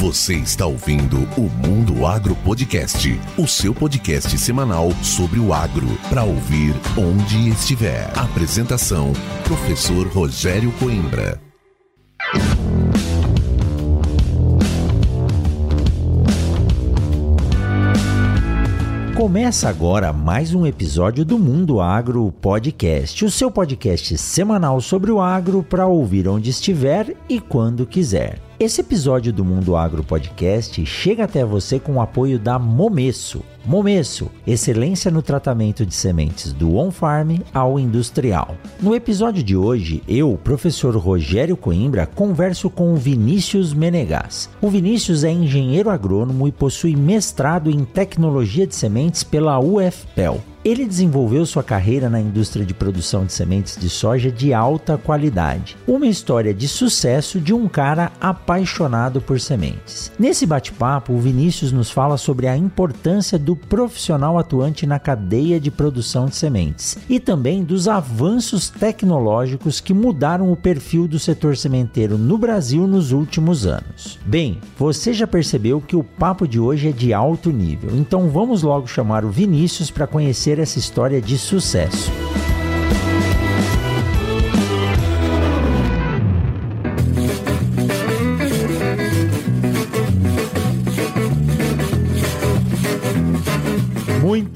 Você está ouvindo o Mundo Agro Podcast, o seu podcast semanal sobre o agro, para ouvir onde estiver. Apresentação: Professor Rogério Coimbra. Começa agora mais um episódio do Mundo Agro Podcast, o seu podcast semanal sobre o agro para ouvir onde estiver e quando quiser. Esse episódio do Mundo Agro Podcast chega até você com o apoio da Momesso. Momesso, excelência no tratamento de sementes do on-farm ao industrial. No episódio de hoje, eu, professor Rogério Coimbra, converso com o Vinícius Menegas. O Vinícius é engenheiro agrônomo e possui mestrado em tecnologia de sementes pela UFPEL. Ele desenvolveu sua carreira na indústria de produção de sementes de soja de alta qualidade. Uma história de sucesso de um cara apaixonado por sementes. Nesse bate-papo, o Vinícius nos fala sobre a importância do profissional atuante na cadeia de produção de sementes e também dos avanços tecnológicos que mudaram o perfil do setor sementeiro no Brasil nos últimos anos. Bem, você já percebeu que o papo de hoje é de alto nível, então vamos logo chamar o Vinícius para conhecer essa história de sucesso.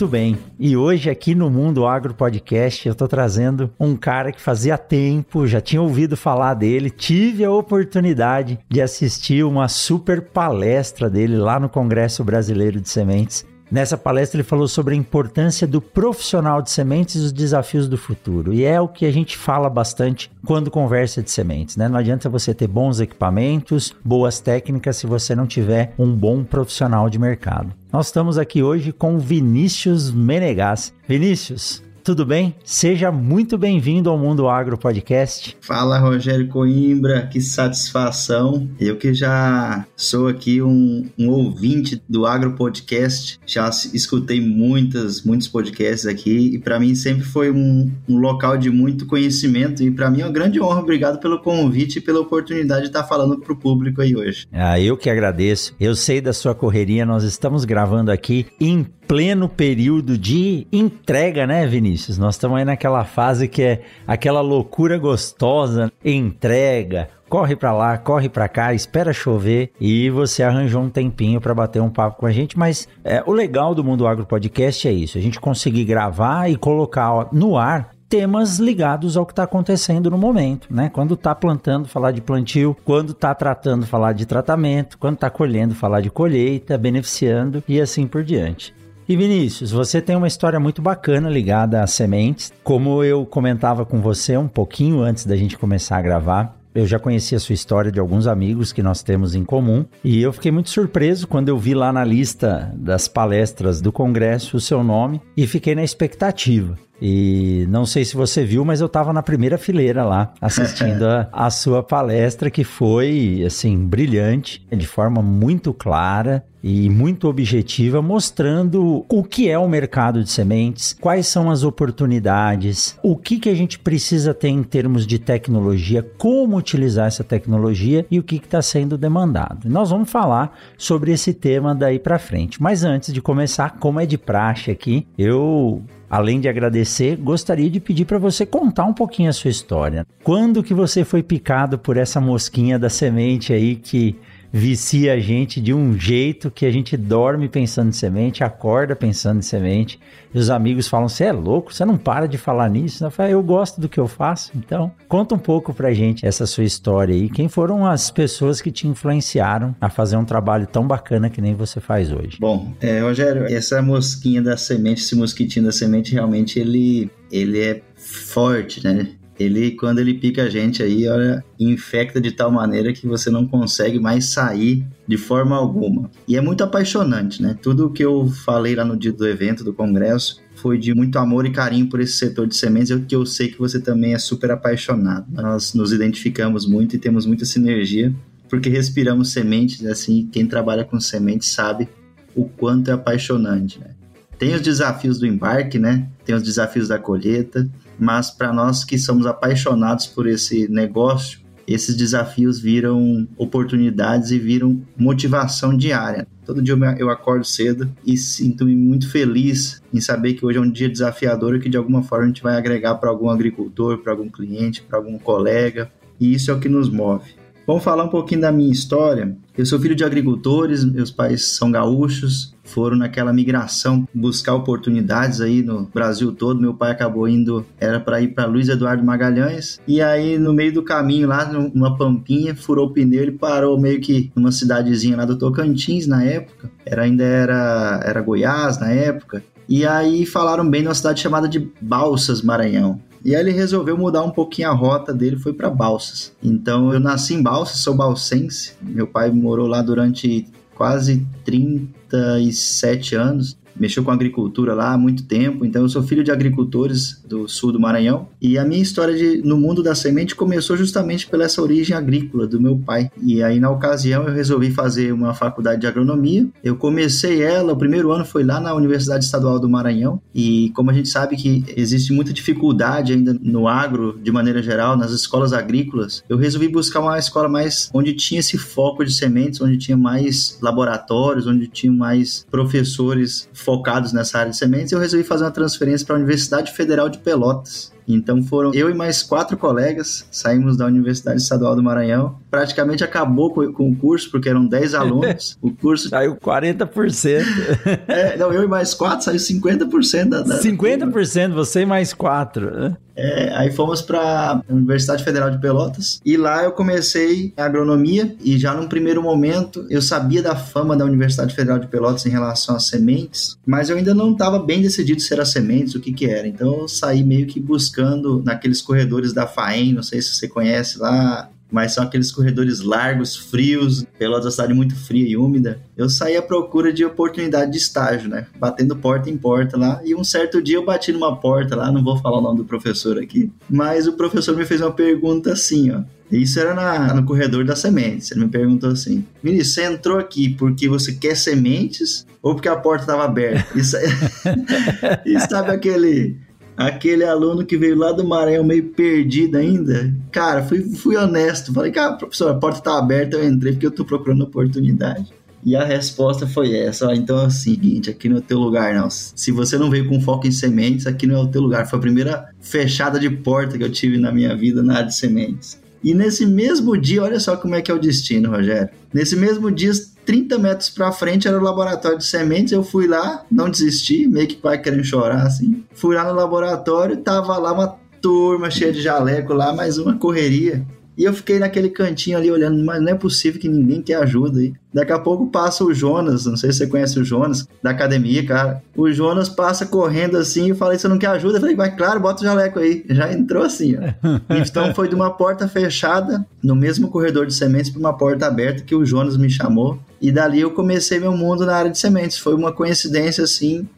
Muito bem. E hoje aqui no Mundo Agro Podcast eu estou trazendo um cara que fazia tempo, já tinha ouvido falar dele, tive a oportunidade de assistir uma super palestra dele lá no Congresso Brasileiro de Sementes Nessa palestra ele falou sobre a importância do profissional de sementes e os desafios do futuro. E é o que a gente fala bastante quando conversa de sementes, né? Não adianta você ter bons equipamentos, boas técnicas se você não tiver um bom profissional de mercado. Nós estamos aqui hoje com Vinícius Menegas. Vinícius, tudo bem? Seja muito bem-vindo ao Mundo Agro Podcast. Fala, Rogério Coimbra, que satisfação. Eu que já sou aqui um, um ouvinte do Agro Podcast, já escutei muitas, muitos podcasts aqui e para mim sempre foi um, um, local de muito conhecimento e para mim é uma grande honra. Obrigado pelo convite e pela oportunidade de estar falando para o público aí hoje. Ah, eu que agradeço. Eu sei da sua correria, nós estamos gravando aqui em pleno período de entrega, né, Vinícius? Nós estamos aí naquela fase que é aquela loucura gostosa, entrega, corre para lá, corre para cá, espera chover e você arranjou um tempinho para bater um papo com a gente. Mas é, o legal do Mundo Agro Podcast é isso: a gente conseguir gravar e colocar no ar temas ligados ao que está acontecendo no momento, né? Quando está plantando, falar de plantio, quando está tratando, falar de tratamento, quando está colhendo, falar de colheita, beneficiando e assim por diante. E Vinícius, você tem uma história muito bacana ligada a sementes. Como eu comentava com você um pouquinho antes da gente começar a gravar, eu já conhecia a sua história de alguns amigos que nós temos em comum e eu fiquei muito surpreso quando eu vi lá na lista das palestras do congresso o seu nome e fiquei na expectativa. E não sei se você viu, mas eu estava na primeira fileira lá, assistindo a, a, sua palestra, que foi, assim, brilhante, de forma muito clara e muito objetiva, mostrando o que é o mercado de sementes, quais são as oportunidades, o que, que a gente precisa ter em termos de tecnologia, como utilizar essa tecnologia e o que está sendo demandado. Nós vamos falar sobre esse tema daí para frente. Mas antes de começar, como é de praxe aqui, eu Além de agradecer, gostaria de pedir para você contar um pouquinho a sua história. Quando que você foi picado por essa mosquinha da semente aí que vicia a gente de um jeito que a gente dorme pensando em semente, acorda pensando em semente. E os amigos falam: Você é louco? Você não para de falar nisso? Eu falo: Eu gosto do que eu faço. Então, conta um pouco pra gente essa sua história aí. Quem foram as pessoas que te influenciaram a fazer um trabalho tão bacana que nem você faz hoje? Bom, é, Rogério, essa mosquinha da semente, esse mosquitinho da semente, realmente ele, ele é forte, né? Ele quando ele pica a gente aí, olha, infecta de tal maneira que você não consegue mais sair de forma alguma. E é muito apaixonante, né? Tudo o que eu falei lá no dia do evento do congresso foi de muito amor e carinho por esse setor de sementes, que eu sei que você também é super apaixonado. Nós nos identificamos muito e temos muita sinergia, porque respiramos sementes, assim, quem trabalha com sementes sabe o quanto é apaixonante, né? Tem os desafios do embarque, né? Tem os desafios da colheita, mas para nós que somos apaixonados por esse negócio, esses desafios viram oportunidades e viram motivação diária. Todo dia eu acordo cedo e sinto-me muito feliz em saber que hoje é um dia desafiador e que de alguma forma a gente vai agregar para algum agricultor, para algum cliente, para algum colega. E isso é o que nos move. Vamos falar um pouquinho da minha história. Eu sou filho de agricultores, meus pais são gaúchos, foram naquela migração buscar oportunidades aí no Brasil todo. Meu pai acabou indo, era para ir para Luiz Eduardo Magalhães, e aí no meio do caminho lá, numa pampinha, furou o pneu, ele parou meio que numa cidadezinha lá do Tocantins na época. Era ainda era era Goiás na época. E aí falaram bem numa cidade chamada de Balsas, Maranhão. E aí ele resolveu mudar um pouquinho a rota dele, foi para Balsas. Então eu nasci em Balsas, sou balsense. Meu pai morou lá durante quase 37 anos mexeu com agricultura lá há muito tempo, então eu sou filho de agricultores do sul do Maranhão. E a minha história de, no mundo da semente começou justamente pela essa origem agrícola do meu pai. E aí, na ocasião, eu resolvi fazer uma faculdade de agronomia. Eu comecei ela, o primeiro ano foi lá na Universidade Estadual do Maranhão. E como a gente sabe que existe muita dificuldade ainda no agro, de maneira geral, nas escolas agrícolas, eu resolvi buscar uma escola mais onde tinha esse foco de sementes, onde tinha mais laboratórios, onde tinha mais professores focados nessa área de sementes, eu resolvi fazer uma transferência para a Universidade Federal de Pelotas. Então foram eu e mais quatro colegas, saímos da Universidade Estadual do Maranhão. Praticamente acabou com, o curso, porque eram 10 alunos. O curso. Saiu 40%. é, não, eu e mais quatro saiu 50% da. da 50%, você e mais quatro. Né? É, aí fomos para a Universidade Federal de Pelotas e lá eu comecei a agronomia e já num primeiro momento eu sabia da fama da Universidade Federal de Pelotas em relação às sementes, mas eu ainda não estava bem decidido se era sementes, o que que era. Então eu saí meio que buscando naqueles corredores da FAEM, não sei se você conhece lá, mas são aqueles corredores largos, frios, Pelotas é cidade muito fria e úmida. Eu saí à procura de oportunidade de estágio, né? Batendo porta em porta lá. E um certo dia eu bati numa porta lá, não vou falar o nome do professor aqui, mas o professor me fez uma pergunta assim, ó. Isso era na, no corredor das sementes. Ele me perguntou assim: Vinícius, você entrou aqui porque você quer sementes ou porque a porta estava aberta? Isso, e sabe aquele aquele aluno que veio lá do Maranhão meio perdido ainda, cara, fui, fui honesto. Falei, cara, professor, a porta tá aberta, eu entrei porque eu tô procurando oportunidade. E a resposta foi essa, então é o seguinte, aqui não é o teu lugar não. Se você não veio com foco em sementes, aqui não é o teu lugar. Foi a primeira fechada de porta que eu tive na minha vida na área de sementes. E nesse mesmo dia, olha só como é que é o destino, Rogério. Nesse mesmo dia, 30 metros para frente era o laboratório de sementes. Eu fui lá, não desisti, meio que quase querendo chorar assim. Fui lá no laboratório, tava lá uma turma cheia de jaleco lá, mais uma correria. E eu fiquei naquele cantinho ali olhando, mas não é possível que ninguém quer ajuda aí. Daqui a pouco passa o Jonas, não sei se você conhece o Jonas, da academia, cara. O Jonas passa correndo assim e falei, você não quer ajuda? Eu falei, vai, claro, bota o jaleco aí. Já entrou assim, ó. Então foi de uma porta fechada, no mesmo corredor de sementes, para uma porta aberta que o Jonas me chamou. E dali eu comecei meu mundo na área de sementes. Foi uma coincidência, assim,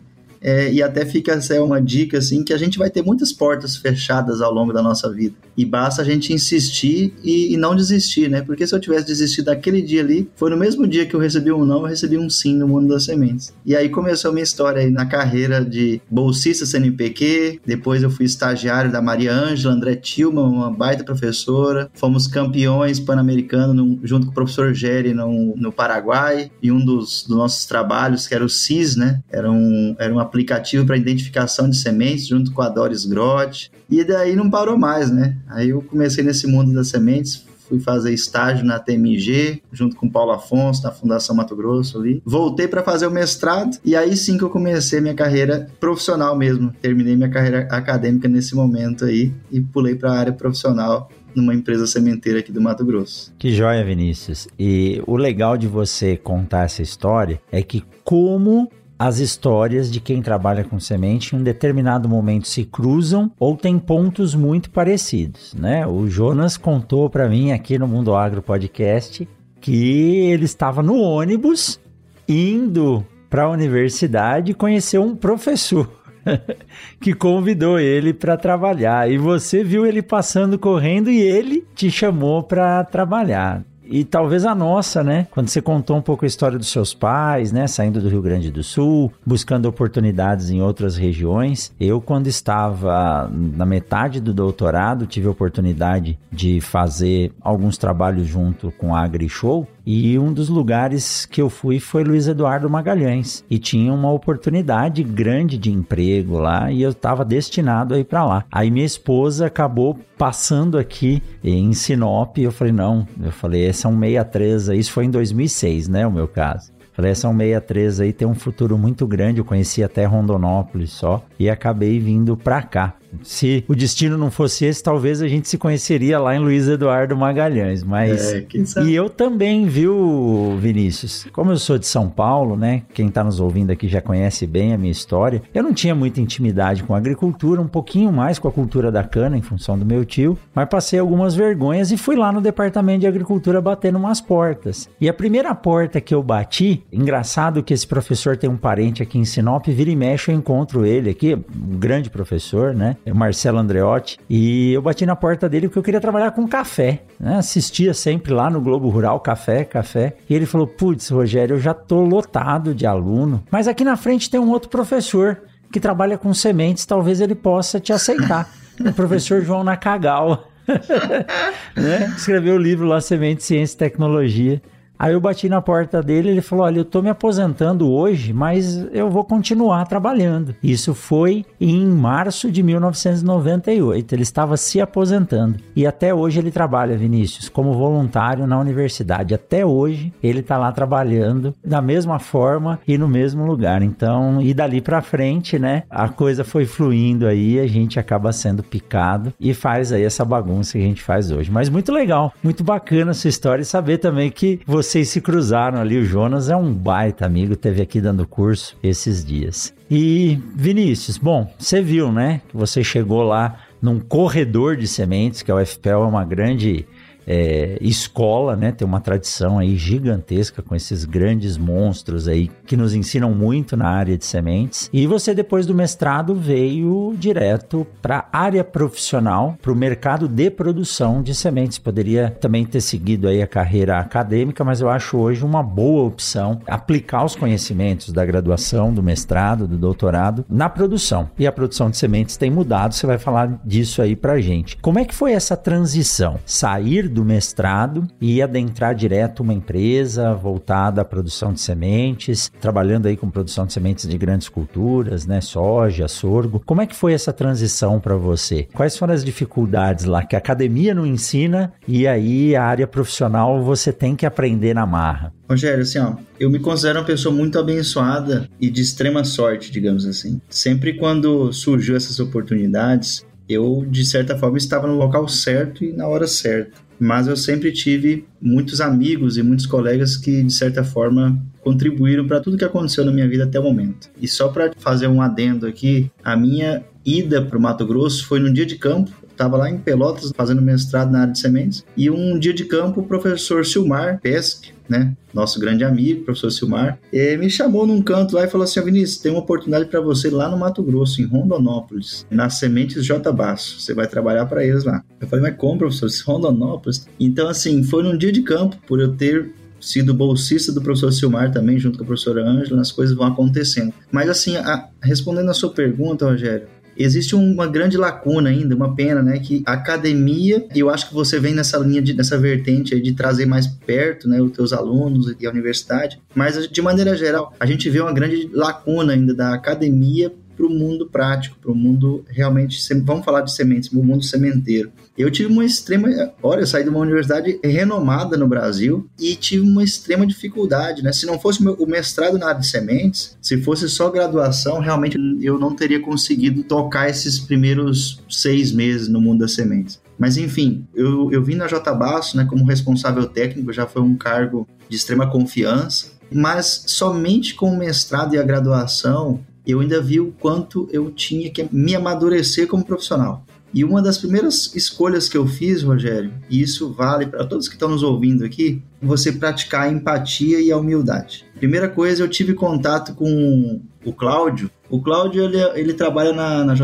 é, e até fica essa uma dica assim que a gente vai ter muitas portas fechadas ao longo da nossa vida e basta a gente insistir e, e, não desistir, né? Porque se eu tivesse desistido daquele dia ali, foi no mesmo dia que eu recebi um não, eu recebi um sim no mundo das sementes. E aí começou a minha história aí na carreira de bolsista CNPq, depois eu fui estagiário da Maria Ângela, André Tilman, uma baita professora, fomos campeões pan-americanos junto com o professor Gere no, no Paraguai e um dos, dos nossos trabalhos que era o CIS, né? Era, um, era uma aplicativo para identificação de sementes junto com a Doris Groth. E daí não parou mais, né? Aí eu comecei nesse mundo das sementes, fui fazer estágio na TMG, junto com Paulo Afonso, na Fundação Mato Grosso ali. Voltei para fazer o mestrado e aí sim que eu comecei minha carreira profissional mesmo. Terminei minha carreira acadêmica nesse momento aí e pulei para a área profissional numa empresa sementeira aqui do Mato Grosso. Que joia, Vinícius. E o legal de você contar essa história é que como as histórias de quem trabalha com semente em um determinado momento se cruzam ou tem pontos muito parecidos, né? O Jonas contou para mim aqui no Mundo Agro Podcast que ele estava no ônibus indo para a universidade conhecer um professor que convidou ele para trabalhar e você viu ele passando correndo e ele te chamou para trabalhar. E talvez a nossa, né? Quando você contou um pouco a história dos seus pais, né? Saindo do Rio Grande do Sul, buscando oportunidades em outras regiões. Eu, quando estava na metade do doutorado, tive a oportunidade de fazer alguns trabalhos junto com a AgriShow e um dos lugares que eu fui foi Luiz Eduardo Magalhães e tinha uma oportunidade grande de emprego lá e eu estava destinado a ir para lá. Aí minha esposa acabou passando aqui em Sinop e eu falei: "Não, eu falei, esse é um 63, isso foi em 2006, né, o meu caso. Falei, essa 163 aí tem um futuro muito grande. Eu conheci até Rondonópolis só e acabei vindo para cá. Se o destino não fosse esse, talvez a gente se conheceria lá em Luiz Eduardo Magalhães. Mas. É, e eu também, viu, Vinícius? Como eu sou de São Paulo, né? Quem está nos ouvindo aqui já conhece bem a minha história. Eu não tinha muita intimidade com a agricultura, um pouquinho mais com a cultura da cana, em função do meu tio, mas passei algumas vergonhas e fui lá no departamento de agricultura batendo umas portas. E a primeira porta que eu bati, engraçado que esse professor tem um parente aqui em Sinop, vira e mexe, eu encontro ele aqui, um grande professor, né? É Marcelo Andreotti, e eu bati na porta dele porque eu queria trabalhar com café, né? Assistia sempre lá no Globo Rural, café, café. E ele falou: Putz, Rogério, eu já tô lotado de aluno, mas aqui na frente tem um outro professor que trabalha com sementes, talvez ele possa te aceitar. o professor João Nakagawa. né? Escreveu o livro lá, Semente, Ciência e Tecnologia. Aí eu bati na porta dele, ele falou: "Olha, eu tô me aposentando hoje, mas eu vou continuar trabalhando". Isso foi em março de 1998. Ele estava se aposentando e até hoje ele trabalha, Vinícius, como voluntário na universidade. Até hoje ele está lá trabalhando da mesma forma e no mesmo lugar. Então, e dali para frente, né, a coisa foi fluindo aí, a gente acaba sendo picado e faz aí essa bagunça que a gente faz hoje. Mas muito legal, muito bacana essa história e saber também que você vocês se cruzaram ali. O Jonas é um baita amigo, teve aqui dando curso esses dias. E Vinícius, bom, você viu, né? Que você chegou lá num corredor de sementes, que a UFPEL é uma grande é, escola, né? Tem uma tradição aí gigantesca com esses grandes monstros aí que nos ensinam muito na área de sementes. E você, depois do mestrado, veio direto para a área profissional, para o mercado de produção de sementes. Poderia também ter seguido aí a carreira acadêmica, mas eu acho hoje uma boa opção aplicar os conhecimentos da graduação, do mestrado, do doutorado na produção. E a produção de sementes tem mudado, você vai falar disso aí para gente. Como é que foi essa transição? Sair do mestrado e adentrar direto uma empresa voltada à produção de sementes, trabalhando aí com produção de sementes de grandes culturas, né, soja, sorgo. Como é que foi essa transição para você? Quais foram as dificuldades lá que a academia não ensina e aí a área profissional você tem que aprender na marra? Rogério, assim, ó, eu me considero uma pessoa muito abençoada e de extrema sorte, digamos assim. Sempre quando surgiu essas oportunidades, eu, de certa forma, estava no local certo e na hora certa mas eu sempre tive muitos amigos e muitos colegas que, de certa forma, contribuíram para tudo que aconteceu na minha vida até o momento. E só para fazer um adendo aqui, a minha ida para o Mato Grosso foi num dia de campo. Estava lá em Pelotas fazendo mestrado na área de sementes. E um dia de campo, o professor Silmar Pesque, né? Nosso grande amigo, professor Silmar, me chamou num canto lá e falou assim: Vinícius, tem uma oportunidade para você lá no Mato Grosso, em Rondonópolis, nas sementes J Basso. Você vai trabalhar para eles lá. Eu falei, mas como, professor? Rondonópolis? Então, assim, foi num dia de campo, por eu ter sido bolsista do professor Silmar também, junto com a professora Ângela, as coisas vão acontecendo. Mas, assim, a, respondendo a sua pergunta, Rogério, existe uma grande lacuna ainda, uma pena, né? Que a academia, eu acho que você vem nessa linha, de, nessa vertente de trazer mais perto, né, os teus alunos e a universidade, mas de maneira geral, a gente vê uma grande lacuna ainda da academia para o mundo prático, para o mundo realmente, vamos falar de sementes, o mundo sementeiro. Eu tive uma extrema, olha, eu saí de uma universidade renomada no Brasil e tive uma extrema dificuldade, né? Se não fosse o mestrado na área de sementes, se fosse só graduação, realmente eu não teria conseguido tocar esses primeiros seis meses no mundo das sementes. Mas enfim, eu, eu vim na J Basso, né, como responsável técnico, já foi um cargo de extrema confiança, mas somente com o mestrado e a graduação eu ainda vi o quanto eu tinha que me amadurecer como profissional. E uma das primeiras escolhas que eu fiz, Rogério, e isso vale para todos que estão nos ouvindo aqui, você praticar a empatia e a humildade. Primeira coisa, eu tive contato com o Cláudio. O Cláudio, ele, ele trabalha na, na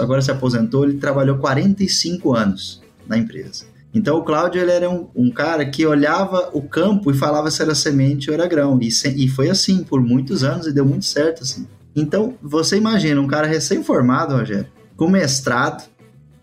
agora se aposentou, ele trabalhou 45 anos na empresa. Então o Cláudio ele era um, um, cara que olhava o campo e falava se era semente ou era grão. E, se, e foi assim por muitos anos e deu muito certo assim. Então você imagina um cara recém-formado, Rogério, com mestrado,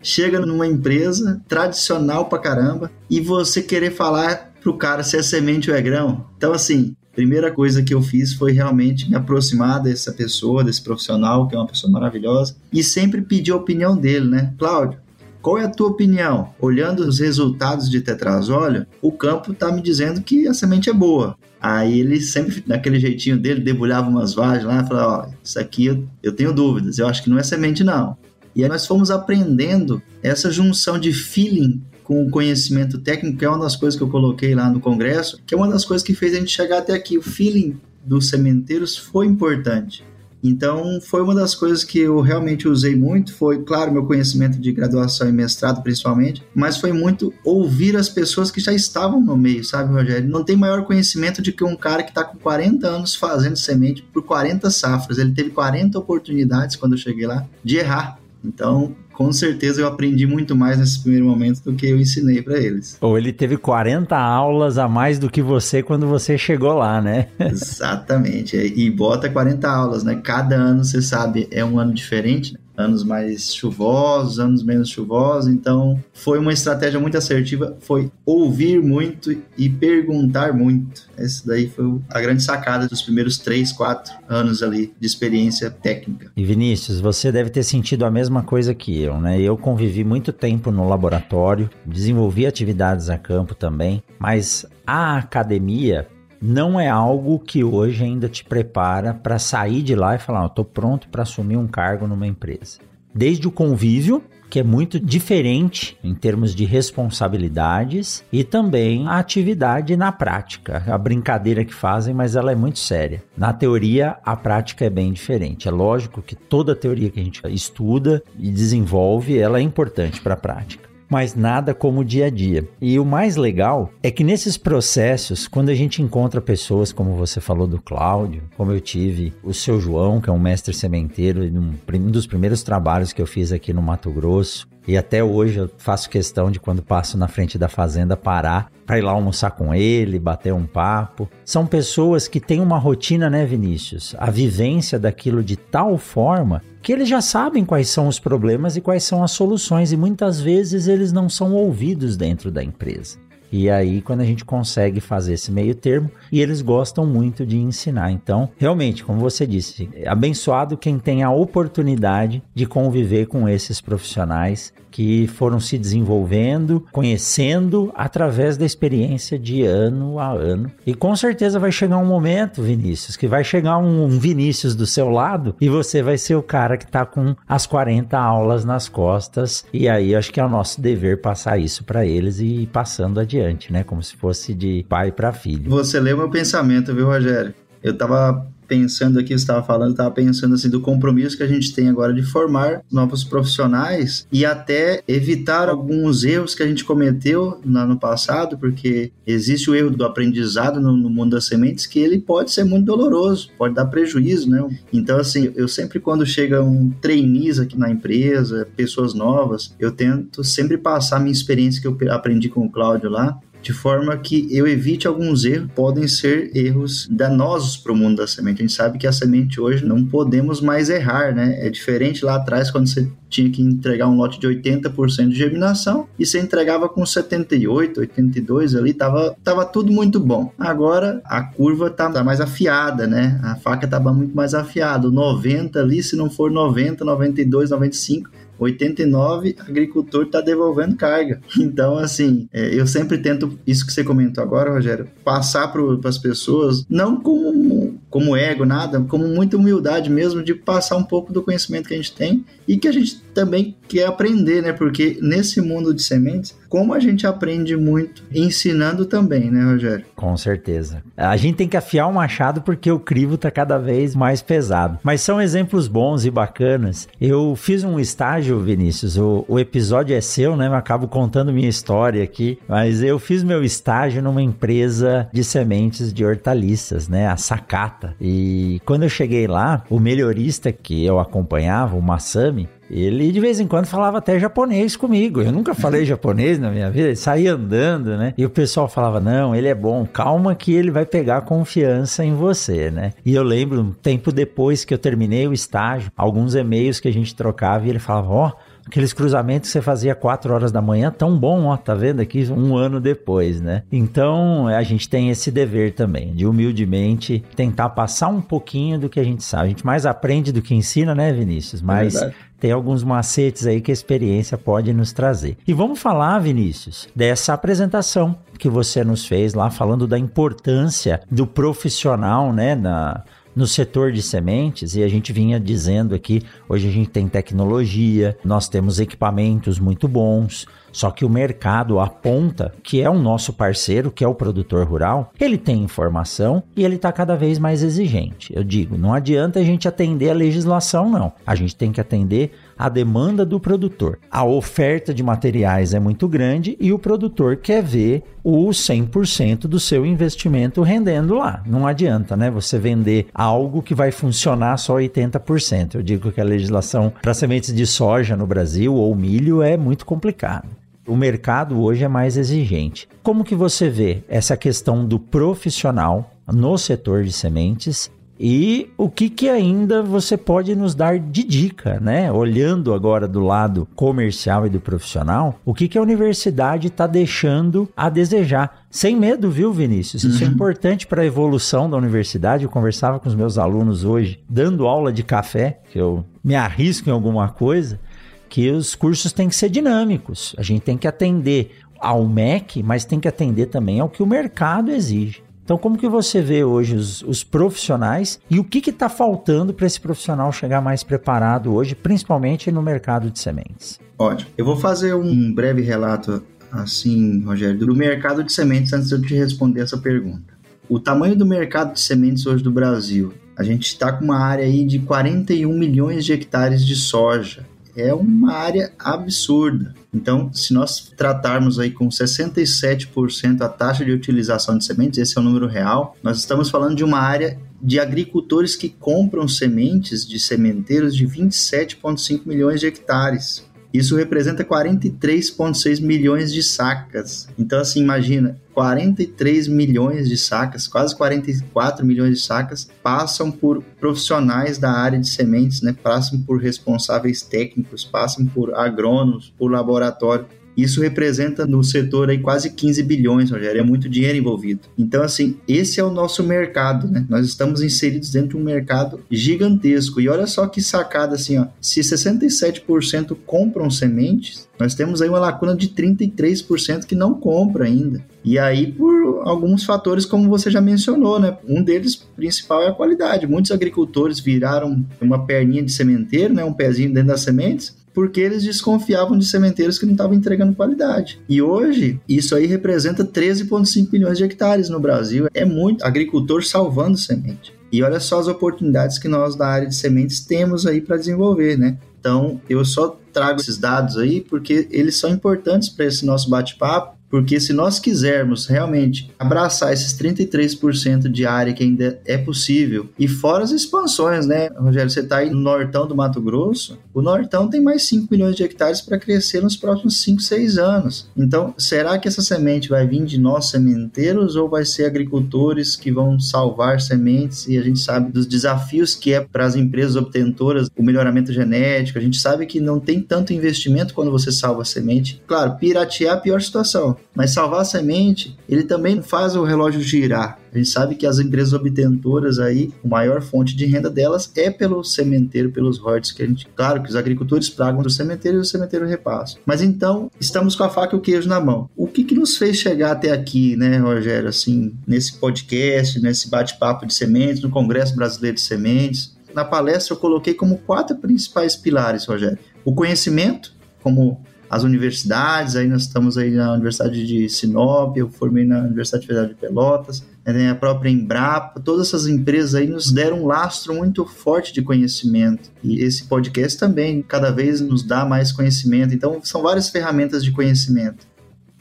chega numa empresa tradicional pra caramba e você querer falar pro cara se é semente ou é grão. Então assim, primeira coisa que eu fiz foi realmente me aproximar dessa pessoa, desse profissional, que é uma pessoa maravilhosa, e sempre pedir a opinião dele, né? Cláudio, qual é a tua opinião? Olhando os resultados de tetrazóleo, o campo está me dizendo que a semente é boa. Aí ele sempre, naquele jeitinho dele, debulhava umas vagens lá e falava: isso aqui eu tenho dúvidas, eu acho que não é semente, não. E aí nós fomos aprendendo essa junção de feeling com o conhecimento técnico, que é uma das coisas que eu coloquei lá no congresso, que é uma das coisas que fez a gente chegar até aqui. O feeling dos sementeiros foi importante. Então, foi uma das coisas que eu realmente usei muito. Foi, claro, meu conhecimento de graduação e mestrado, principalmente, mas foi muito ouvir as pessoas que já estavam no meio, sabe, Rogério? Não tem maior conhecimento do que um cara que está com 40 anos fazendo semente por 40 safras. Ele teve 40 oportunidades, quando eu cheguei lá, de errar. Então, com certeza eu aprendi muito mais nesse primeiro momento do que eu ensinei para eles. Ou ele teve 40 aulas a mais do que você quando você chegou lá, né? Exatamente. E bota 40 aulas, né? Cada ano, você sabe, é um ano diferente, né? Anos mais chuvosos, anos menos chuvosos. Então, foi uma estratégia muito assertiva, foi ouvir muito e perguntar muito. Essa daí foi a grande sacada dos primeiros três, quatro anos ali de experiência técnica. E Vinícius, você deve ter sentido a mesma coisa que eu, né? Eu convivi muito tempo no laboratório, desenvolvi atividades a campo também, mas a academia não é algo que hoje ainda te prepara para sair de lá e falar, estou pronto para assumir um cargo numa empresa. Desde o convívio, que é muito diferente em termos de responsabilidades e também a atividade na prática. A brincadeira que fazem, mas ela é muito séria. Na teoria, a prática é bem diferente. É lógico que toda teoria que a gente estuda e desenvolve, ela é importante para a prática mas nada como o dia a dia. E o mais legal é que nesses processos, quando a gente encontra pessoas, como você falou do Cláudio, como eu tive o seu João, que é um mestre sementeiro, um dos primeiros trabalhos que eu fiz aqui no Mato Grosso, e até hoje eu faço questão de quando passo na frente da fazenda parar para ir lá almoçar com ele, bater um papo. São pessoas que têm uma rotina, né, Vinícius? A vivência daquilo de tal forma que eles já sabem quais são os problemas e quais são as soluções e muitas vezes eles não são ouvidos dentro da empresa. E aí, quando a gente consegue fazer esse meio termo, e eles gostam muito de ensinar. Então, realmente, como você disse, abençoado quem tem a oportunidade de conviver com esses profissionais que foram se desenvolvendo, conhecendo através da experiência de ano a ano. E com certeza vai chegar um momento, Vinícius, que vai chegar um, Vinícius do seu lado e você vai ser o cara que está com as 40 aulas nas costas. E aí acho que é o nosso dever passar isso para eles e ir passando adiante, né? Como se fosse de pai para filho. Você leu meu pensamento, viu, Rogério? Eu tava pensando aqui, você estava falando, estava pensando assim do compromisso que a gente tem agora de formar novos profissionais e até evitar alguns erros que a gente cometeu no ano passado, porque existe o erro do aprendizado no, no mundo das sementes que ele pode ser muito doloroso, pode dar prejuízo, né? Então, assim, eu sempre quando chega um trainees aqui na empresa, pessoas novas, eu tento sempre passar a minha experiência que eu aprendi com o Cláudio lá, de forma que eu evite alguns erros, podem ser erros danosos para o mundo da semente. A gente sabe que a semente hoje não podemos mais errar, né? É diferente lá atrás quando você tinha que entregar um lote de 80% de germinação e você entregava com 78, 82 ali, tava, tava tudo muito bom. Agora a curva tá, tá mais afiada, né? A faca tava muito mais afiada. O 90 ali, se não for 90, 92, 95, 89, agricultor está devolvendo carga. Então, assim, é, eu sempre tento, isso que você comentou agora, Rogério, passar para as pessoas, não como, como ego, nada, como muita humildade mesmo, de passar um pouco do conhecimento que a gente tem e que a gente também quer aprender, né? Porque nesse mundo de sementes, como a gente aprende muito ensinando também, né, Rogério? Com certeza. A gente tem que afiar o machado porque o crivo está cada vez mais pesado. Mas são exemplos bons e bacanas. Eu fiz um estágio, Vinícius, o, o episódio é seu, né? Eu acabo contando minha história aqui, mas eu fiz meu estágio numa empresa de sementes de hortaliças, né? A Sacata. E quando eu cheguei lá, o melhorista que eu acompanhava, o Massami, Ele de vez em quando falava até japonês comigo. Eu nunca falei japonês na minha vida, ele saía andando, né? E o pessoal falava: "Não, ele é bom, calma que ele vai pegar confiança em você", né? E eu lembro um tempo depois que eu terminei o estágio, alguns e-mails que a gente trocava e ele falava: "Ó, oh, aqueles cruzamentos que você fazia 4 horas da manhã, tão bom, ó, tá vendo aqui um ano depois, né? Então, a gente tem esse dever também, de humildemente tentar passar um pouquinho do que a gente sabe. A gente mais aprende do que ensina, né, Vinícius? Mas é tem alguns macetes aí que a experiência pode nos trazer. E vamos falar, Vinícius, dessa apresentação que você nos fez lá, falando da importância do profissional, né, na no setor de sementes, e a gente vinha dizendo aqui, hoje a gente tem tecnologia, nós temos equipamentos muito bons, só que o mercado aponta que é o nosso parceiro, que é o produtor rural, ele tem informação e ele está cada vez mais exigente. Eu digo, não adianta a gente atender a legislação, não. A gente tem que atender a demanda do produtor. A oferta de materiais é muito grande e o produtor quer ver o 100% do seu investimento rendendo lá. Não adianta, né? Você vender algo que vai funcionar só 80%. Eu digo que a legislação para sementes de soja no Brasil ou milho é muito complicada. O mercado hoje é mais exigente. Como que você vê essa questão do profissional no setor de sementes e o que, que ainda você pode nos dar de dica, né? Olhando agora do lado comercial e do profissional, o que, que a universidade está deixando a desejar? Sem medo, viu, Vinícius? Isso é uhum. é importante para a evolução da universidade. Eu conversava com os meus alunos hoje, dando aula de café, que eu me arrisco em alguma coisa, que os cursos têm que ser dinâmicos. A gente tem que atender ao MEC, mas tem que atender também ao que o mercado exige. Então, como que você vê hoje os, os profissionais e o que está faltando para esse profissional chegar mais preparado hoje, principalmente no mercado de sementes? Ótimo. Eu vou fazer um breve relato, assim, Rogério, do mercado de sementes antes de eu te responder essa pergunta. O tamanho do mercado de sementes hoje do Brasil, a gente está com uma área aí de 41 milhões de hectares de soja é uma área absurda. Então, se nós tratarmos aí com 67% a taxa de utilização de sementes, esse é o número real, nós estamos falando de uma área de agricultores que compram sementes de sementeiros de 27,5 milhões de hectares. Isso representa 43,6 milhões de sacas. Então, assim, imagina, 43 milhões de sacas, quase 44 milhões de sacas, passam por profissionais da área de sementes, né? passam por responsáveis técnicos, passam por agrônomos, por laboratório. Isso representa no setor aí quase 15 bilhões, Rogério, é muito dinheiro envolvido. Então, assim, esse é o nosso mercado, né? Nós estamos inseridos dentro de um mercado gigantesco. E olha só que sacada, assim, ó. Se 67% compram sementes, nós temos aí uma lacuna de 33% que não compra ainda. E aí, por alguns fatores, como você já mencionou, né? Um deles principal é a qualidade. Muitos agricultores viraram uma perninha de sementeiro, né? Um pezinho dentro das sementes porque eles desconfiavam de sementeiros que não estavam entregando qualidade. E hoje, isso aí representa 13,5 milhões de hectares no Brasil. É muito agricultor salvando semente. E olha só as oportunidades que nós da área de sementes temos aí para desenvolver, né? Então, eu só trago esses dados aí porque eles são importantes para esse nosso bate-papo porque se nós quisermos realmente abraçar esses 33% de área que ainda é possível, e fora as expansões, né, Rogério? Você está aí no Nortão do Mato Grosso, o Nortão tem mais 5 milhões de hectares para crescer nos próximos 5, 6 anos. Então, será que essa semente vai vir de nós sementeiros ou vai ser agricultores que vão salvar sementes? E a gente sabe dos desafios que é para as empresas obtentoras o melhoramento genético. A gente sabe que não tem tanto investimento quando você salva a semente. Claro, piratear é a pior situação mas salvar a semente, ele também faz o relógio girar. A gente sabe que as empresas obtentoras aí, a maior fonte de renda delas é pelo sementeiro, pelos royalties que a gente, claro que os agricultores pagam do sementeiro e o sementeiro repassa. Mas então, estamos com a faca e o queijo na mão. O que que nos fez chegar até aqui, né, Rogério, assim, nesse podcast, nesse bate-papo de sementes, no Congresso Brasileiro de Sementes? Na palestra eu coloquei como quatro principais pilares, Rogério. O conhecimento, como as universidades, aí nós estamos aí na Universidade de Sinop, eu formei na Universidade Federal de Pelotas, né, a própria Embrapa, todas essas empresas aí nos deram um lastro muito forte de conhecimento. E esse podcast também cada vez nos dá mais conhecimento. Então, são várias ferramentas de conhecimento.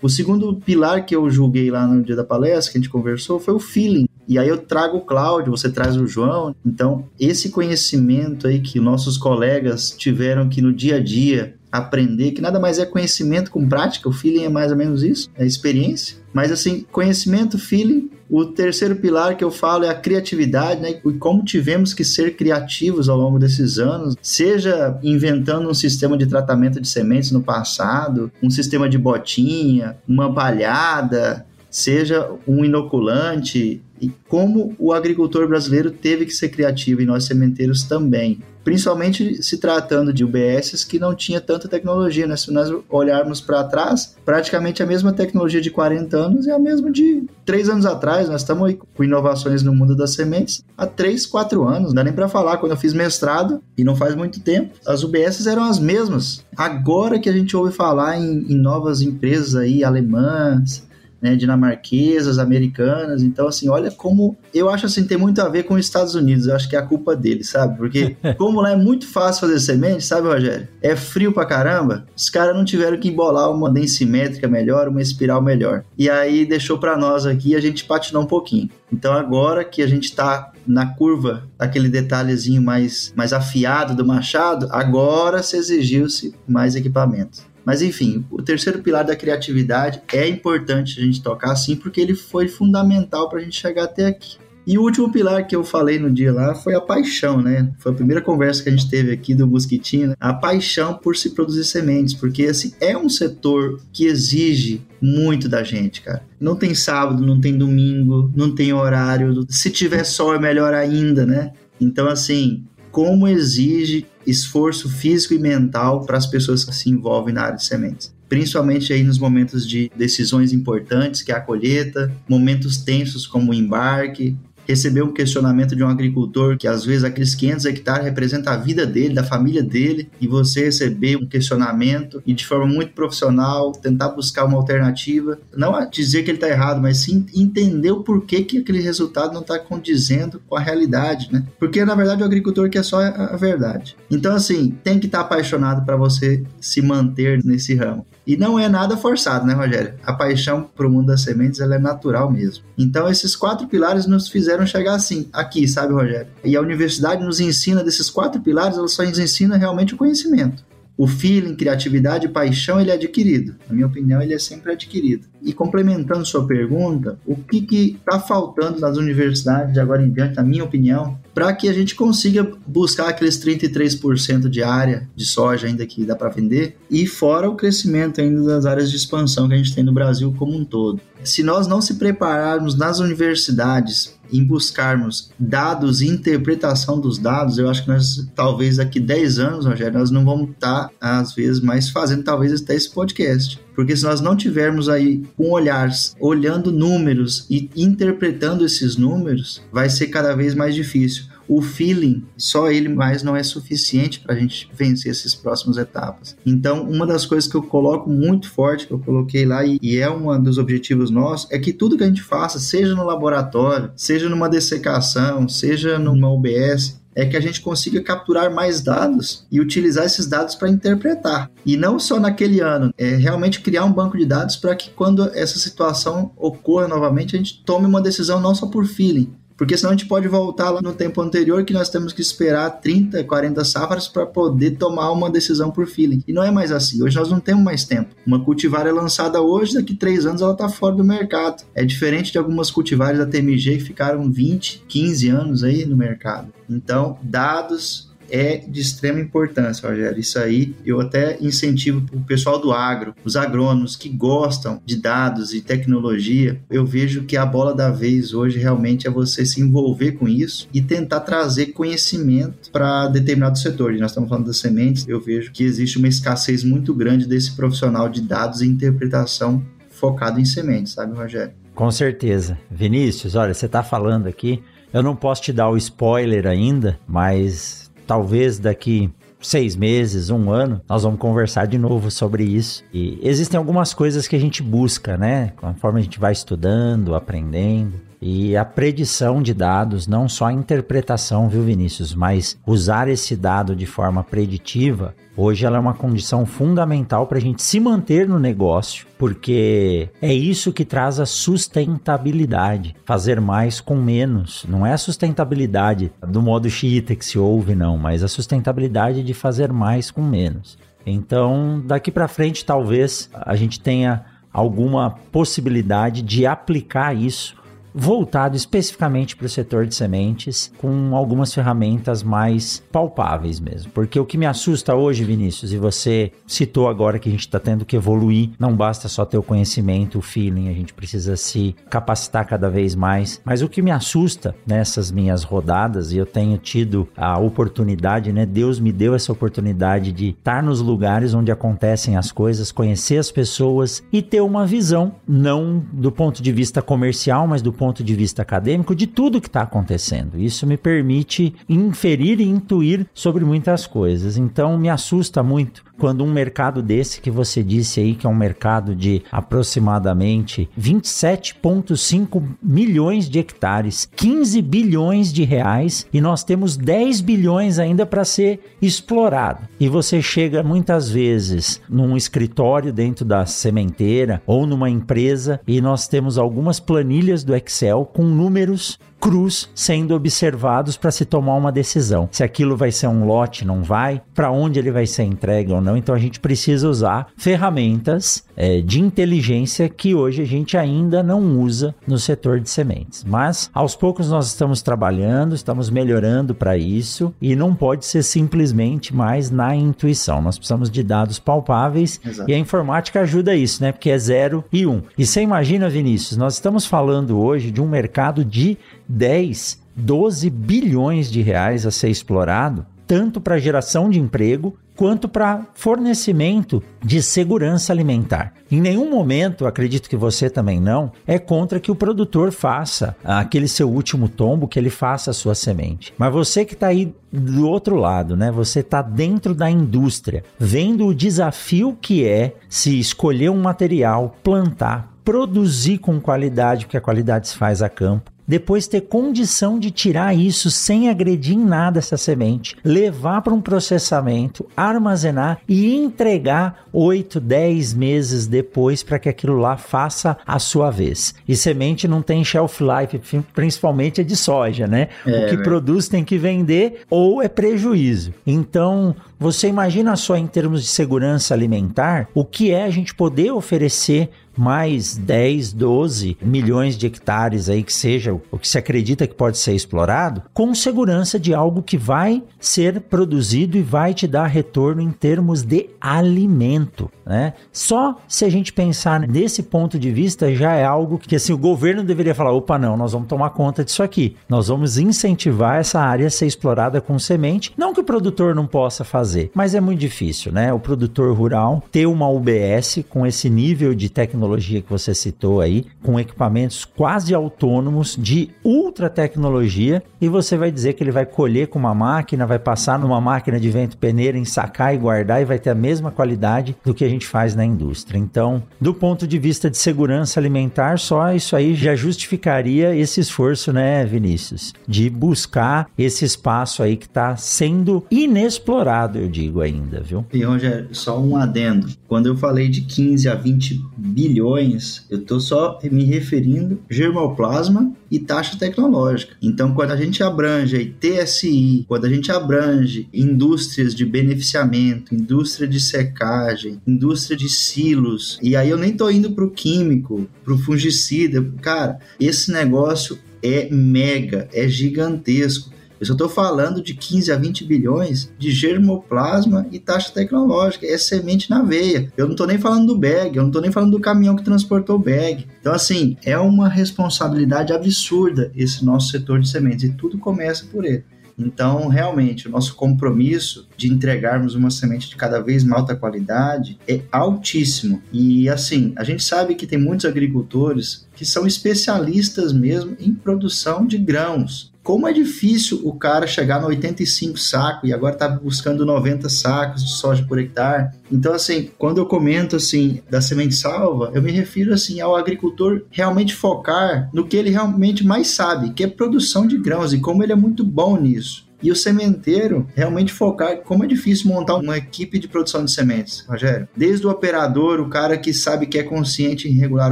O segundo pilar que eu julguei lá no dia da palestra, que a gente conversou, foi o feeling. E aí eu trago o Cláudio, você traz o João. Então, esse conhecimento aí que nossos colegas tiveram que no dia a dia aprender, que nada mais é conhecimento com prática, o feeling é mais ou menos isso, é experiência. Mas assim, conhecimento, feeling. O terceiro pilar que eu falo é a criatividade, né? E como tivemos que ser criativos ao longo desses anos, seja inventando um sistema de tratamento de sementes no passado, um sistema de botinha, uma palhada, seja um inoculante, e como o agricultor brasileiro teve que ser criativo e nós sementeiros também. Principalmente se tratando de UBS que não tinha tanta tecnologia, né? Se nós olharmos para trás, praticamente a mesma tecnologia de 40 anos é a mesma de 3 anos atrás. Nós estamos com inovações no mundo das sementes há 3, 4 anos. Não dá nem para falar. Quando eu fiz mestrado, e não faz muito tempo, as UBS eram as mesmas. Agora que a gente ouve falar em, em novas empresas aí, alemãs, né, dinamarquesas, americanas. Então, assim, olha como eu acho assim, tem muito a ver com os Estados Unidos. Eu acho que é a culpa deles, sabe? Porque, como lá é muito fácil fazer semente, sabe, Rogério? É frio pra caramba. Os caras não tiveram que embolar uma densimétrica melhor, uma espiral melhor. E aí deixou para nós aqui a gente patinou um pouquinho. Então, agora que a gente tá na curva, aquele detalhezinho mais, mais afiado do machado, agora se exigiu-se mais equipamento. Mas enfim, o terceiro pilar da criatividade é importante a gente tocar assim, porque ele foi fundamental para a gente chegar até aqui. E o último pilar que eu falei no dia lá foi a paixão, né? Foi a primeira conversa que a gente teve aqui do Mosquitinho, né? a paixão por se produzir sementes, porque assim, é um setor que exige muito da gente, cara. Não tem sábado, não tem domingo, não tem horário. Se tiver sol é melhor ainda, né? Então assim, como exige esforço físico e mental para as pessoas que se envolvem na área de sementes. Principalmente aí nos momentos de decisões importantes, que é a colheita, momentos tensos como o embarque, receber um questionamento de um agricultor que às vezes aqueles 500 hectares representa a vida dele, da família dele, e você receber um questionamento e de forma muito profissional tentar buscar uma alternativa, não dizer que ele está errado, mas sim entender o porquê que aquele resultado não está condizendo com a realidade, né? Porque na verdade o agricultor quer só a verdade. Então assim, tem que estar tá apaixonado para você se manter nesse ramo. E não é nada forçado, né, Rogério? A paixão para o mundo das sementes ela é natural mesmo. Então, esses quatro pilares nos fizeram chegar assim, aqui, sabe, Rogério? E a universidade nos ensina desses quatro pilares, ela só nos ensina realmente o conhecimento o feeling, criatividade e paixão ele é adquirido. Na minha opinião, ele é sempre adquirido. E complementando sua pergunta, o que está faltando nas universidades de agora em diante, na minha opinião, para que a gente consiga buscar aqueles 33% de área de soja ainda que dá para vender e fora o crescimento ainda das áreas de expansão que a gente tem no Brasil como um todo. Se nós não se prepararmos nas universidades em buscarmos dados e interpretação dos dados, eu acho que nós, talvez daqui 10 anos, Rogério, nós não vamos estar, às vezes, mais fazendo talvez até esse podcast. Porque se nós não tivermos aí com olhares, olhando números e interpretando esses números, vai ser cada vez mais difícil o feeling, só ele mais não é suficiente para a gente vencer essas próximas etapas. Então, uma das coisas que eu coloco muito forte, que eu coloquei lá e, e é um dos objetivos nossos, é que tudo que a gente faça, seja no laboratório, seja numa dessecação, seja numa UBS, é que a gente consiga capturar mais dados e utilizar esses dados para interpretar. E não só naquele ano, é realmente criar um banco de dados para que quando essa situação ocorra novamente, a gente tome uma decisão não só por feeling, porque senão a gente pode voltar lá no tempo anterior que nós temos que esperar 30, 40 safras para poder tomar uma decisão por feeling. E não é mais assim. Hoje nós não temos mais tempo. Uma cultivar é lançada hoje, daqui três anos ela está fora do mercado. É diferente de algumas cultivares da TMG que ficaram 20, 15 anos aí no mercado. Então, dados é de extrema importância, Rogério. Isso aí eu até incentivo o pessoal do agro, os agrônomos que gostam de dados e tecnologia. Eu vejo que a bola da vez hoje realmente é você se envolver com isso e tentar trazer conhecimento para determinado setor. Nós estamos falando das sementes, eu vejo que existe uma escassez muito grande desse profissional de dados e interpretação focado em sementes, sabe, Rogério? Com certeza. Vinícius, olha, você está falando aqui. Eu não posso te dar o spoiler ainda, mas talvez daqui seis meses, um ano, nós vamos conversar de novo sobre isso. E existem algumas coisas que a gente busca, né? Conforme a gente vai estudando, aprendendo. E a predição de dados, não só a interpretação, viu, Vinícius, mas usar esse dado de forma preditiva, hoje ela é uma condição fundamental para a gente se manter no negócio, porque é isso que traz a sustentabilidade. Fazer mais com menos. Não é a sustentabilidade do modo xiita que se ouve, não, mas a sustentabilidade de fazer mais com menos. Então, daqui para frente, talvez a gente tenha alguma possibilidade de aplicar isso voltado especificamente para o setor de sementes, com algumas ferramentas mais palpáveis mesmo. Porque o que me assusta hoje, Vinícius, e você citou agora que a gente está tendo que evoluir, não basta só ter o conhecimento, o feeling, a gente precisa se capacitar cada vez mais. Mas o que me assusta nessas minhas rodadas, e eu tenho tido a oportunidade, né? Deus me deu essa oportunidade de estar nos lugares onde acontecem as coisas, conhecer as pessoas e ter uma visão, não do ponto de vista comercial, mas do ponto de vista acadêmico de tudo que está acontecendo. Isso me permite inferir e intuir sobre muitas coisas. Então me assusta muito quando um mercado desse que você disse aí, que é um mercado de aproximadamente 27,5 milhões de hectares, 15 bilhões de reais, e nós temos 10 bilhões ainda para ser explorado. E você chega muitas vezes num escritório dentro da sementeira ou numa empresa e nós temos algumas planilhas do Excel com números cruz sendo observados para se tomar uma decisão. Se aquilo vai ser um lote, não vai, para onde ele vai ser entregue ou não. Então a gente precisa usar ferramentas é, de inteligência que hoje a gente ainda não usa no setor de sementes. Mas aos poucos nós estamos trabalhando, estamos melhorando para isso e não pode ser simplesmente mais na intuição. Nós precisamos de dados palpáveis Exato. e a informática ajuda isso, né? Porque é zero e um. E você imagina, Vinícius, nós estamos falando hoje de um mercado de 10, 12 bilhões de reais a ser explorado, tanto para geração de emprego quanto para fornecimento de segurança alimentar. Em nenhum momento, acredito que você também não, é contra que o produtor faça aquele seu último tombo, que ele faça a sua semente. Mas você que está aí do outro lado, né? Você está dentro da indústria, vendo o desafio que é se escolher um material, plantar, produzir com qualidade, porque a qualidade se faz a campo depois ter condição de tirar isso sem agredir em nada essa semente, levar para um processamento, armazenar e entregar 8, 10 meses depois para que aquilo lá faça a sua vez. E semente não tem shelf life, principalmente é de soja, né? É, o que produz tem que vender ou é prejuízo. Então, você imagina só em termos de segurança alimentar, o que é a gente poder oferecer mais 10, 12 milhões de hectares aí que seja o que se acredita que pode ser explorado, com segurança de algo que vai ser produzido e vai te dar retorno em termos de alimento, né? Só se a gente pensar nesse ponto de vista já é algo que assim o governo deveria falar, opa, não, nós vamos tomar conta disso aqui. Nós vamos incentivar essa área a ser explorada com semente, não que o produtor não possa fazer, mas é muito difícil, né? O produtor rural ter uma UBS com esse nível de tecnologia tecnologia que você citou aí, com equipamentos quase autônomos de ultra tecnologia, e você vai dizer que ele vai colher com uma máquina, vai passar numa máquina de vento peneira, ensacar e guardar e vai ter a mesma qualidade do que a gente faz na indústria. Então, do ponto de vista de segurança alimentar, só isso aí já justificaria esse esforço, né, Vinícius, de buscar esse espaço aí que está sendo inexplorado, eu digo ainda, viu? E Rogério, só um adendo. Quando eu falei de 15 a 20 bilhões eu estou só me referindo germoplasma e taxa tecnológica. Então, quando a gente abrange TSI, quando a gente abrange indústrias de beneficiamento, indústria de secagem, indústria de silos, e aí eu nem estou indo para o químico, para o fungicida, cara, esse negócio é mega, é gigantesco. Eu só estou falando de 15 a 20 bilhões de germoplasma e taxa tecnológica. É semente na veia. Eu não estou nem falando do bag, eu não estou nem falando do caminhão que transportou o bag. Então, assim, é uma responsabilidade absurda esse nosso setor de sementes e tudo começa por ele. Então, realmente, o nosso compromisso de entregarmos uma semente de cada vez mais alta qualidade é altíssimo. E assim, a gente sabe que tem muitos agricultores que são especialistas mesmo em produção de grãos como é difícil o cara chegar no 85 saco e agora tá buscando 90 sacos de soja por hectare. Então, assim, quando eu comento assim da semente salva, eu me refiro assim ao agricultor realmente focar no que ele realmente mais sabe, que é produção de grãos e como ele é muito bom nisso. E o sementeiro realmente focar como é difícil montar uma equipe de produção de sementes, Rogério. Desde o operador, o cara que sabe que é consciente em regular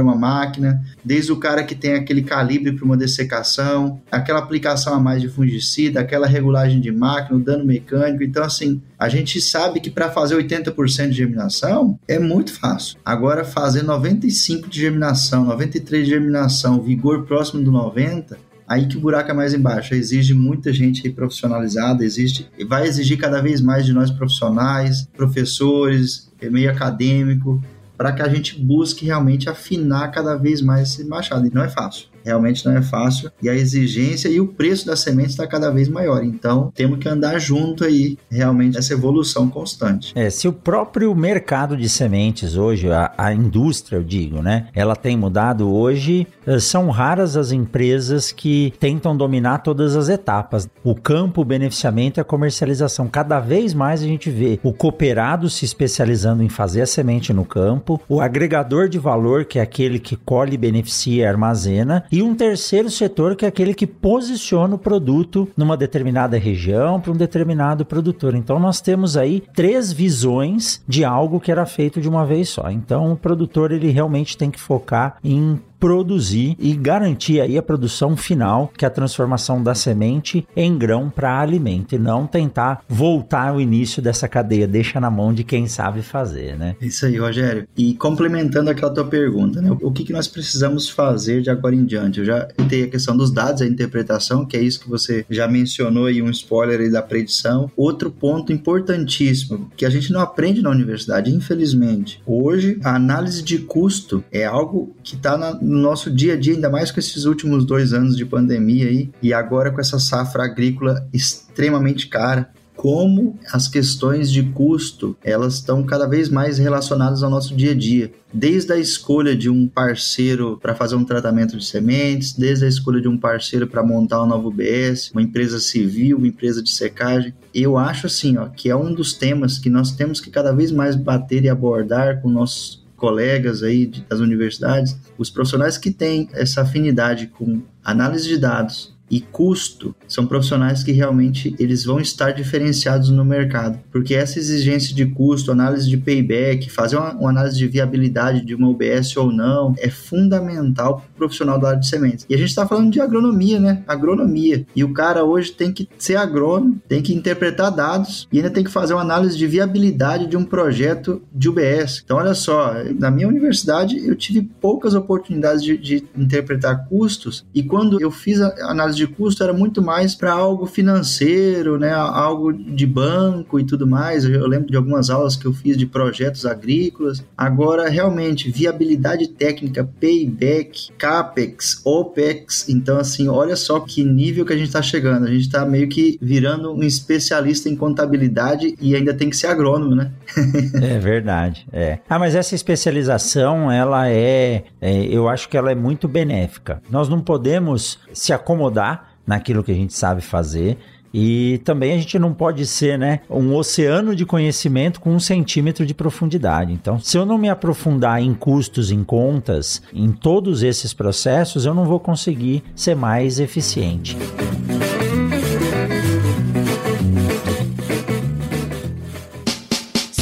uma máquina, desde o cara que tem aquele calibre para uma dessecação, aquela aplicação a mais de fungicida, aquela regulagem de máquina, o dano mecânico. Então, assim, a gente sabe que para fazer 80% de germinação é muito fácil. Agora, fazer 95% de germinação, 93% de germinação, vigor próximo do 90%, aí que o buraco é mais embaixo. Exige muita gente profissionalizada, existe, vai exigir cada vez mais de nós profissionais, professores, meio acadêmico, para que a gente busque realmente afinar cada vez mais esse machado. E não é fácil realmente não é fácil e a exigência e o preço da semente está cada vez maior. Então, temos que andar junto aí, realmente, essa evolução constante. É, se o próprio mercado de sementes hoje, a, a indústria, eu digo, né, ela tem mudado hoje, eh, são raras as empresas que tentam dominar todas as etapas. O campo, o beneficiamento e a comercialização. Cada vez mais a gente vê o cooperado se especializando em fazer a semente no campo, o agregador de valor, que é aquele que colhe, beneficia e armazena, e um terceiro setor que é aquele que posiciona o produto numa determinada região para um determinado produtor. Então nós temos aí três visões de algo que era feito de uma vez só. Então o produtor ele realmente tem que focar em produzir e garantir aí a produção final, que é a transformação da semente em grão para alimento, e não tentar voltar ao início dessa cadeia, deixa na mão de quem sabe fazer, né? Isso aí, Rogério. E complementando aquela tua pergunta, né? O que, que nós precisamos fazer de agora em diante? Eu já tenho a questão dos dados, a interpretação, que é isso que você já mencionou aí, um spoiler aí da predição. Outro ponto importantíssimo, que a gente não aprende na universidade, infelizmente. Hoje, a análise de custo é algo que está na no nosso dia a dia, ainda mais com esses últimos dois anos de pandemia aí, e agora com essa safra agrícola extremamente cara, como as questões de custo elas estão cada vez mais relacionadas ao nosso dia a dia. Desde a escolha de um parceiro para fazer um tratamento de sementes, desde a escolha de um parceiro para montar um novo BS, uma empresa civil, uma empresa de secagem. Eu acho assim, ó, que é um dos temas que nós temos que cada vez mais bater e abordar com nossos colegas aí das universidades, os profissionais que têm essa afinidade com análise de dados, e custo são profissionais que realmente eles vão estar diferenciados no mercado, porque essa exigência de custo, análise de payback, fazer uma, uma análise de viabilidade de uma UBS ou não, é fundamental para o profissional da área de sementes. E a gente está falando de agronomia, né? Agronomia. E o cara hoje tem que ser agrônomo, tem que interpretar dados e ainda tem que fazer uma análise de viabilidade de um projeto de UBS. Então, olha só, na minha universidade eu tive poucas oportunidades de, de interpretar custos e quando eu fiz a análise de custo era muito mais para algo financeiro, né, algo de banco e tudo mais. Eu lembro de algumas aulas que eu fiz de projetos agrícolas. Agora, realmente, viabilidade técnica, payback, capex, opex. Então, assim, olha só que nível que a gente está chegando. A gente está meio que virando um especialista em contabilidade e ainda tem que ser agrônomo, né? é verdade. É. Ah, mas essa especialização, ela é, é, eu acho que ela é muito benéfica. Nós não podemos se acomodar naquilo que a gente sabe fazer. E também a gente não pode ser, né, um oceano de conhecimento com um centímetro de profundidade. Então, se eu não me aprofundar em custos, em contas, em todos esses processos, eu não vou conseguir ser mais eficiente.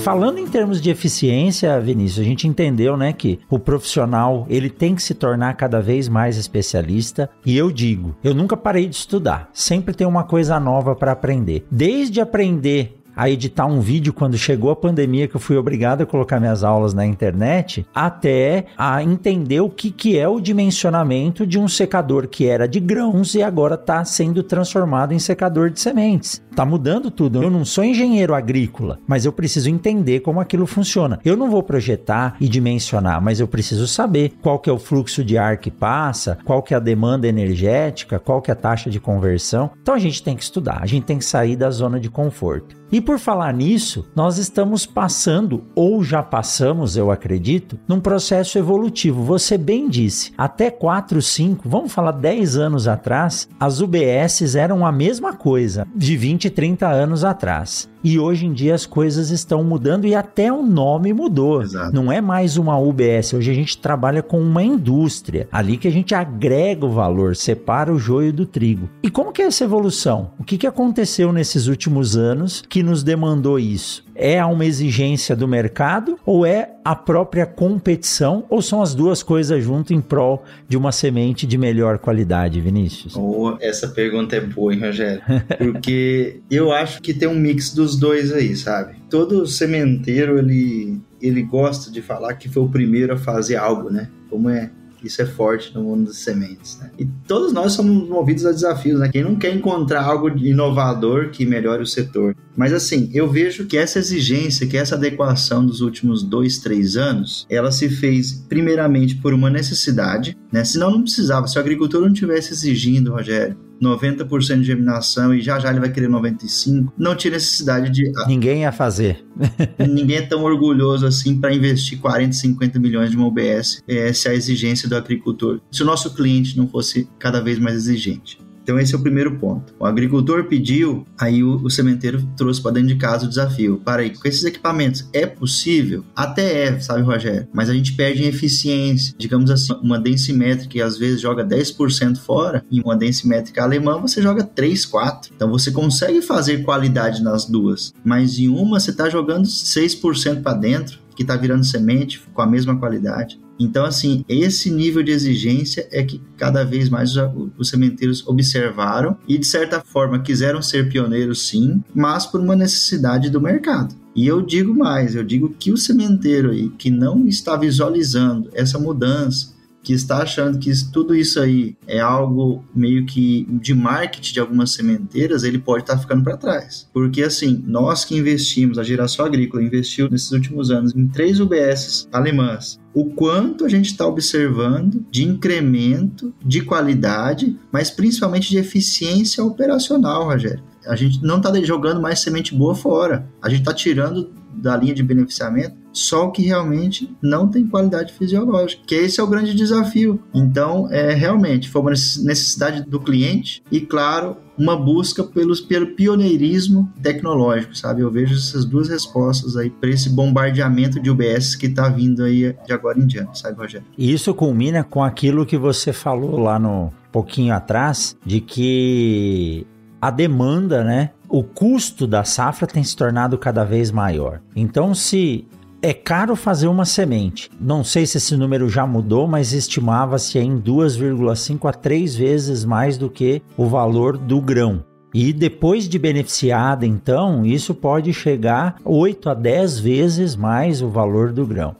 Falando em termos de eficiência, Vinícius, a gente entendeu, né, que o profissional, ele tem que se tornar cada vez mais especialista, e eu digo, eu nunca parei de estudar, sempre tem uma coisa nova para aprender. Desde aprender a editar um vídeo quando chegou a pandemia, que eu fui obrigado a colocar minhas aulas na internet, até a entender o que, que é o dimensionamento de um secador que era de grãos e agora está sendo transformado em secador de sementes. Está mudando tudo. Eu não sou engenheiro agrícola, mas eu preciso entender como aquilo funciona. Eu não vou projetar e dimensionar, mas eu preciso saber qual que é o fluxo de ar que passa, qual que é a demanda energética, qual que é a taxa de conversão. Então a gente tem que estudar, a gente tem que sair da zona de conforto. E por falar nisso, nós estamos passando, ou já passamos, eu acredito, num processo evolutivo. Você bem disse, até 4, 5, vamos falar 10 anos atrás, as UBSs eram a mesma coisa de 20, 30 anos atrás. E hoje em dia as coisas estão mudando e até o nome mudou. Exato. Não é mais uma UBS. Hoje a gente trabalha com uma indústria. Ali que a gente agrega o valor, separa o joio do trigo. E como que é essa evolução? O que, que aconteceu nesses últimos anos que nos demandou isso? É uma exigência do mercado ou é a própria competição ou são as duas coisas junto em prol de uma semente de melhor qualidade, Vinícius? Oh, essa pergunta é boa, hein, Rogério? Porque eu acho que tem um mix dos dois aí, sabe? Todo sementeiro ele ele gosta de falar que foi o primeiro a fazer algo, né? Como é isso é forte no mundo das sementes, né? E todos nós somos movidos a desafios, né? Quem não quer encontrar algo inovador que melhore o setor? Mas assim, eu vejo que essa exigência, que essa adequação dos últimos dois, três anos, ela se fez primeiramente por uma necessidade, né? Senão não precisava. Se o agricultor não tivesse exigindo, Rogério, 90% de germinação e já já ele vai querer 95%. Não tinha necessidade de. Ninguém ia fazer. ninguém é tão orgulhoso assim para investir 40, 50 milhões de uma OBS é, se a exigência do agricultor. Se o nosso cliente não fosse cada vez mais exigente. Então esse é o primeiro ponto. O agricultor pediu, aí o, o sementeiro trouxe para dentro de casa o desafio. Para aí, com esses equipamentos é possível? Até é, sabe, Rogério? Mas a gente perde em eficiência. Digamos assim, uma densimétrica que às vezes joga 10% fora, e uma densimétrica alemã você joga 3, 4. Então você consegue fazer qualidade nas duas, mas em uma você está jogando 6% para dentro, que está virando semente com a mesma qualidade. Então, assim, esse nível de exigência é que cada vez mais os sementeiros observaram e, de certa forma, quiseram ser pioneiros, sim, mas por uma necessidade do mercado. E eu digo mais, eu digo que o sementeiro aí que não está visualizando essa mudança, que está achando que tudo isso aí é algo meio que de marketing de algumas sementeiras, ele pode estar ficando para trás. Porque assim, nós que investimos, a geração agrícola investiu nesses últimos anos em três UBS alemãs, o quanto a gente está observando de incremento de qualidade, mas principalmente de eficiência operacional, Rogério. A gente não está jogando mais semente boa fora. A gente está tirando da linha de beneficiamento só o que realmente não tem qualidade fisiológica, que esse é o grande desafio. Então, é realmente foi uma necessidade do cliente e, claro, uma busca pelos, pelo pioneirismo tecnológico, sabe? Eu vejo essas duas respostas aí para esse bombardeamento de UBS que está vindo aí de agora em diante, sabe, Rogério? E isso culmina com aquilo que você falou lá no pouquinho atrás, de que a demanda, né? O custo da safra tem se tornado cada vez maior. Então, se é caro fazer uma semente. Não sei se esse número já mudou, mas estimava-se em 2,5 a 3 vezes mais do que o valor do grão. E depois de beneficiada, então, isso pode chegar 8 a 10 vezes mais o valor do grão.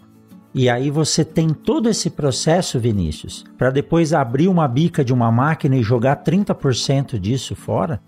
E aí você tem todo esse processo, Vinícius, para depois abrir uma bica de uma máquina e jogar 30% disso fora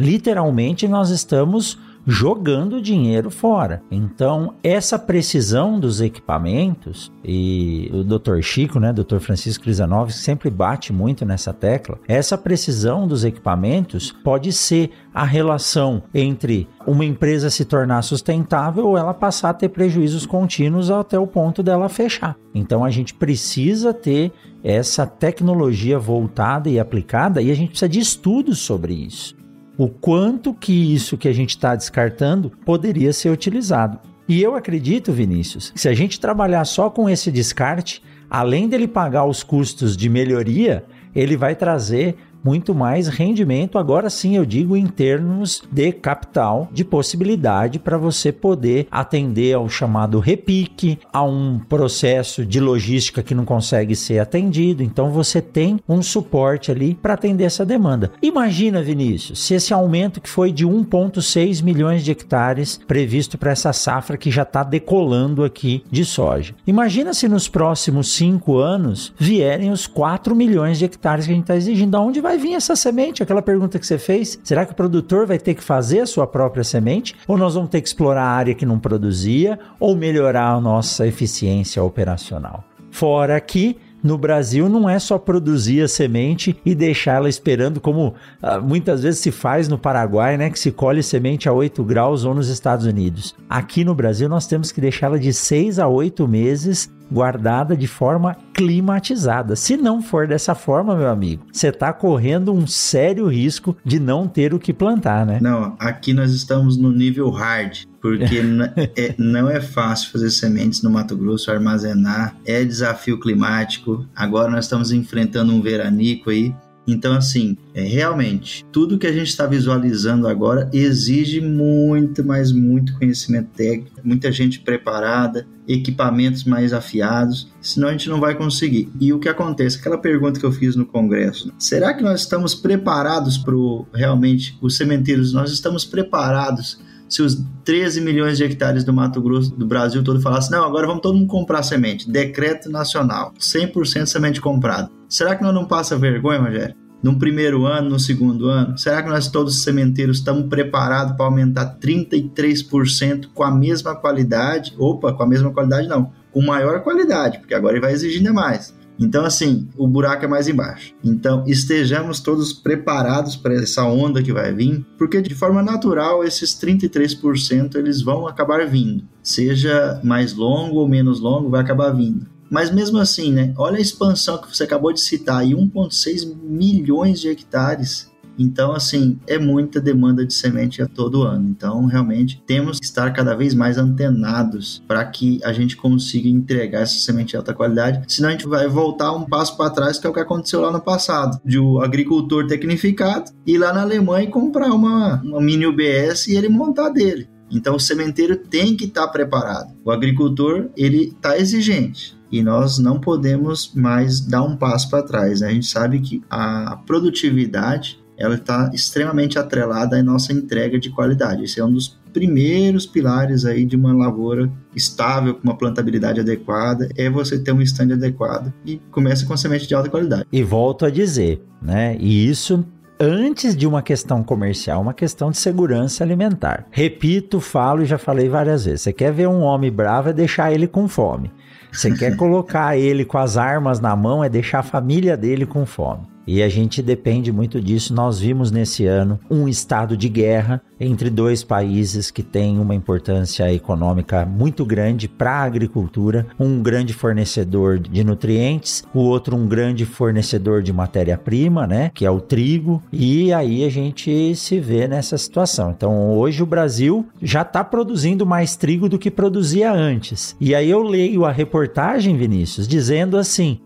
literalmente nós estamos jogando dinheiro fora. Então, essa precisão dos equipamentos, e o Dr. Chico, né, Dr. Francisco Crisanovski, sempre bate muito nessa tecla, essa precisão dos equipamentos pode ser a relação entre uma empresa se tornar sustentável ou ela passar a ter prejuízos contínuos até o ponto dela fechar. Então, a gente precisa ter essa tecnologia voltada e aplicada e a gente precisa de estudos sobre isso o quanto que isso que a gente está descartando poderia ser utilizado. E eu acredito, Vinícius, que se a gente trabalhar só com esse descarte, além dele pagar os custos de melhoria, ele vai trazer muito mais rendimento. Agora sim, eu digo em termos de capital, de possibilidade para você poder atender ao chamado repique, a um processo de logística que não consegue ser atendido. Então você tem um suporte ali para atender essa demanda. Imagina, Vinícius, se esse aumento que foi de 1,6 milhões de hectares previsto para essa safra que já está decolando aqui de soja. Imagina se nos próximos cinco anos vierem os 4 milhões de hectares que a gente está exigindo. Da onde vai vir essa semente? Aquela pergunta que você fez. Será que o produtor vai ter que fazer a sua própria semente? Ou nós vamos ter que explorar a área que não produzia? Ou melhorar a nossa eficiência operacional? Fora que no Brasil não é só produzir a semente e deixar ela esperando, como ah, muitas vezes se faz no Paraguai, né? Que se colhe semente a 8 graus ou nos Estados Unidos. Aqui no Brasil nós temos que deixá-la de 6 a 8 meses guardada de forma climatizada. Se não for dessa forma, meu amigo, você está correndo um sério risco de não ter o que plantar, né? Não, aqui nós estamos no nível hard porque é, não é fácil fazer sementes no Mato Grosso, armazenar, é desafio climático. Agora nós estamos enfrentando um veranico aí. Então, assim, é, realmente, tudo que a gente está visualizando agora exige muito, mas muito conhecimento técnico, muita gente preparada, equipamentos mais afiados, senão a gente não vai conseguir. E o que acontece? Aquela pergunta que eu fiz no Congresso: será que nós estamos preparados para realmente os sementeiros? Nós estamos preparados se os 13 milhões de hectares do Mato Grosso do Brasil todo falassem, não, agora vamos todo mundo comprar semente, decreto nacional, 100% semente comprada. Será que nós não passa vergonha, Rogério? No primeiro ano, no segundo ano? Será que nós todos sementeiros estamos preparados para aumentar 33% com a mesma qualidade? Opa, com a mesma qualidade não, com maior qualidade, porque agora ele vai exigir ainda mais. Então, assim, o buraco é mais embaixo. Então, estejamos todos preparados para essa onda que vai vir, porque de forma natural, esses 33% eles vão acabar vindo. Seja mais longo ou menos longo, vai acabar vindo. Mas mesmo assim, né? Olha a expansão que você acabou de citar aí, 1,6 milhões de hectares então, assim, é muita demanda de semente a todo ano. Então, realmente, temos que estar cada vez mais antenados para que a gente consiga entregar essa semente de alta qualidade. Senão, a gente vai voltar um passo para trás, que é o que aconteceu lá no passado, de o agricultor tecnificado ir lá na Alemanha e comprar uma, uma mini UBS e ele montar dele. Então, o sementeiro tem que estar preparado. O agricultor, ele está exigente e nós não podemos mais dar um passo para trás. Né? A gente sabe que a produtividade ela está extremamente atrelada à nossa entrega de qualidade. Esse é um dos primeiros pilares aí de uma lavoura estável, com uma plantabilidade adequada, é você ter um stand adequado e começa com semente de alta qualidade. E volto a dizer, né? E isso antes de uma questão comercial, uma questão de segurança alimentar. Repito, falo e já falei várias vezes. Você quer ver um homem bravo é deixar ele com fome. Você quer colocar ele com as armas na mão é deixar a família dele com fome. E a gente depende muito disso. Nós vimos nesse ano um estado de guerra entre dois países que têm uma importância econômica muito grande para a agricultura, um grande fornecedor de nutrientes, o outro um grande fornecedor de matéria-prima, né, que é o trigo, e aí a gente se vê nessa situação. Então, hoje o Brasil já está produzindo mais trigo do que produzia antes. E aí eu leio a reportagem, Vinícius, dizendo assim: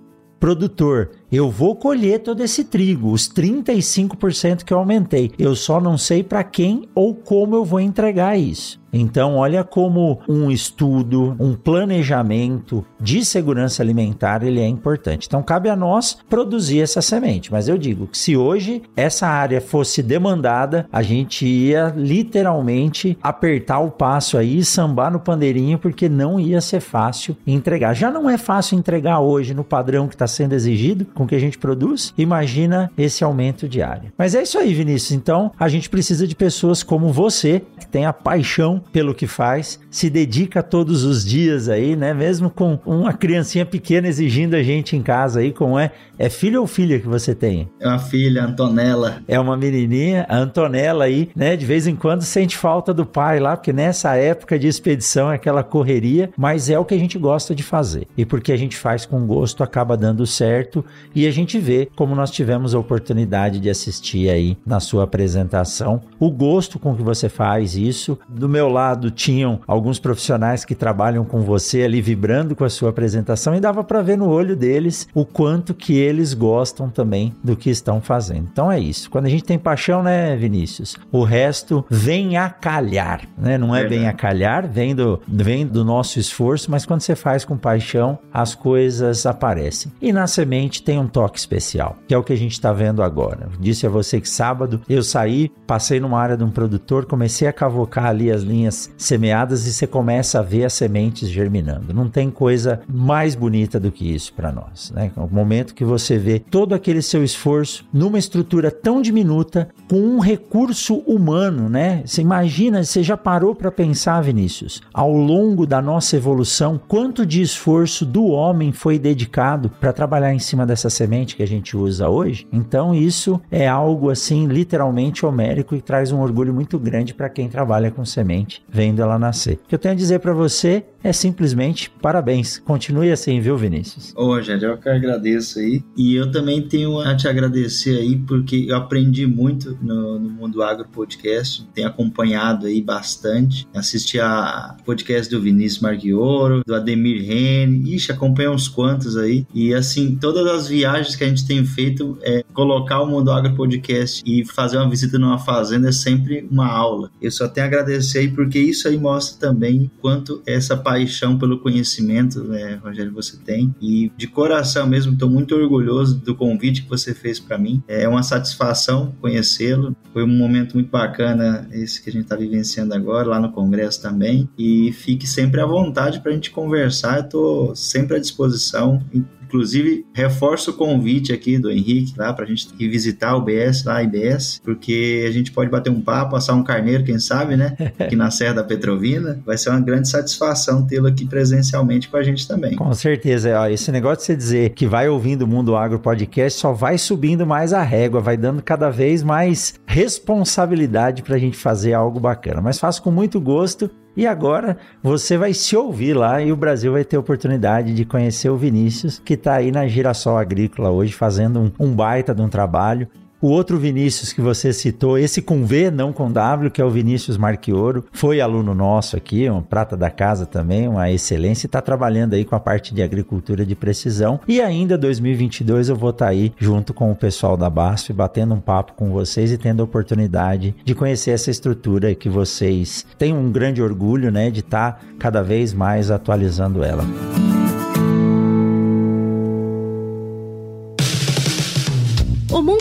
produtor, eu vou colher todo esse trigo, os 35% que eu aumentei. Eu só não sei para quem ou como eu vou entregar isso. Então, olha como um estudo, um planejamento de segurança alimentar ele é importante. Então, cabe a nós produzir essa semente. Mas eu digo que se hoje essa área fosse demandada, a gente ia literalmente apertar o passo aí sambar no pandeirinho, porque não ia ser fácil entregar. Já não é fácil entregar hoje no padrão que está sendo exigido com que a gente produz. Imagina esse aumento de área. Mas é isso aí, Vinícius. Então, a gente precisa de pessoas como você, que tem a paixão pelo que faz, se dedica todos os dias aí, né? Mesmo com uma criancinha pequena exigindo a gente em casa aí, como é? É filho ou filha que você tem? É uma filha, Antonella. É uma menininha, a Antonella aí, né? De vez em quando sente falta do pai lá, porque nessa época de expedição é aquela correria, mas é o que a gente gosta de fazer. E porque a gente faz com gosto, acaba dando certo e a gente vê como nós tivemos a oportunidade de assistir aí na sua apresentação, o gosto com que você faz isso. Do meu lado tinham alguns profissionais que trabalham com você ali vibrando com a sua apresentação e dava para ver no olho deles o quanto que eles gostam também do que estão fazendo. Então é isso. Quando a gente tem paixão, né, Vinícius? O resto vem a calhar, né? Não é, bem a calhar, vem do, vem do nosso esforço, mas quando você faz com paixão, as coisas aparecem. E na semente tem um toque especial, que é o que a gente está vendo agora. Disse a você que sábado eu saí, passei numa área de um produtor, comecei a cavocar ali as linhas semeadas e você começa a ver as sementes germinando. Não tem coisa mais bonita do que isso para nós, né? O momento que você vê todo aquele seu esforço numa estrutura tão diminuta com um recurso humano, né? Você imagina, você já parou para pensar, Vinícius, ao longo da nossa evolução, quanto de esforço do homem foi dedicado para trabalhar em cima dessa semente que a gente usa hoje? Então, isso é algo assim, literalmente homérico e traz um orgulho muito grande para quem trabalha com semente, vendo ela nascer. O que eu tenho a dizer para você é simplesmente parabéns. Continue assim, viu, Vinícius? Ô, Rogério, eu que agradeço aí. E eu também tenho a te agradecer aí, porque eu aprendi muito no, no Mundo Agro Podcast, tenho acompanhado aí bastante, assisti a podcast do Vinícius Marquioro, do Ademir Rene, ixi, acompanhei uns quantos aí. E assim, todas as viagens que a gente tem feito, é, colocar o Mundo Agro Podcast e fazer uma visita numa fazenda é sempre uma aula. Eu só tenho a agradecer aí, porque isso aí mostra também quanto essa paixão pelo conhecimento, né, Rogério, você tem. E de coração mesmo, estou muito orgulhoso do convite que você fez para mim. É uma satisfação conhecê-lo. Foi um momento muito bacana esse que a gente está vivenciando agora, lá no Congresso também. E fique sempre à vontade para a gente conversar. Estou sempre à disposição. Inclusive, reforço o convite aqui do Henrique lá para a gente ir visitar o BS lá, IBS, porque a gente pode bater um papo, assar um carneiro, quem sabe, né? Aqui na Serra da Petrovina. Vai ser uma grande satisfação tê-lo aqui presencialmente com a gente também. Com certeza. Ó, esse negócio de você dizer que vai ouvindo o Mundo Agro Podcast só vai subindo mais a régua, vai dando cada vez mais responsabilidade para a gente fazer algo bacana. Mas faço com muito gosto e agora você vai se ouvir lá e o Brasil vai ter oportunidade de conhecer o Vinícius, que está aí na Girassol Agrícola hoje, fazendo um, um baita de um trabalho. O outro Vinícius que você citou, esse com V, não com W, que é o Vinícius Marquioro, foi aluno nosso aqui, um prata da casa também, uma excelência, e está trabalhando aí com a parte de agricultura de precisão. E ainda 2022 eu vou estar tá aí junto com o pessoal da BASF, batendo um papo com vocês e tendo a oportunidade de conhecer essa estrutura que vocês têm um grande orgulho, né, de estar tá cada vez mais atualizando ela.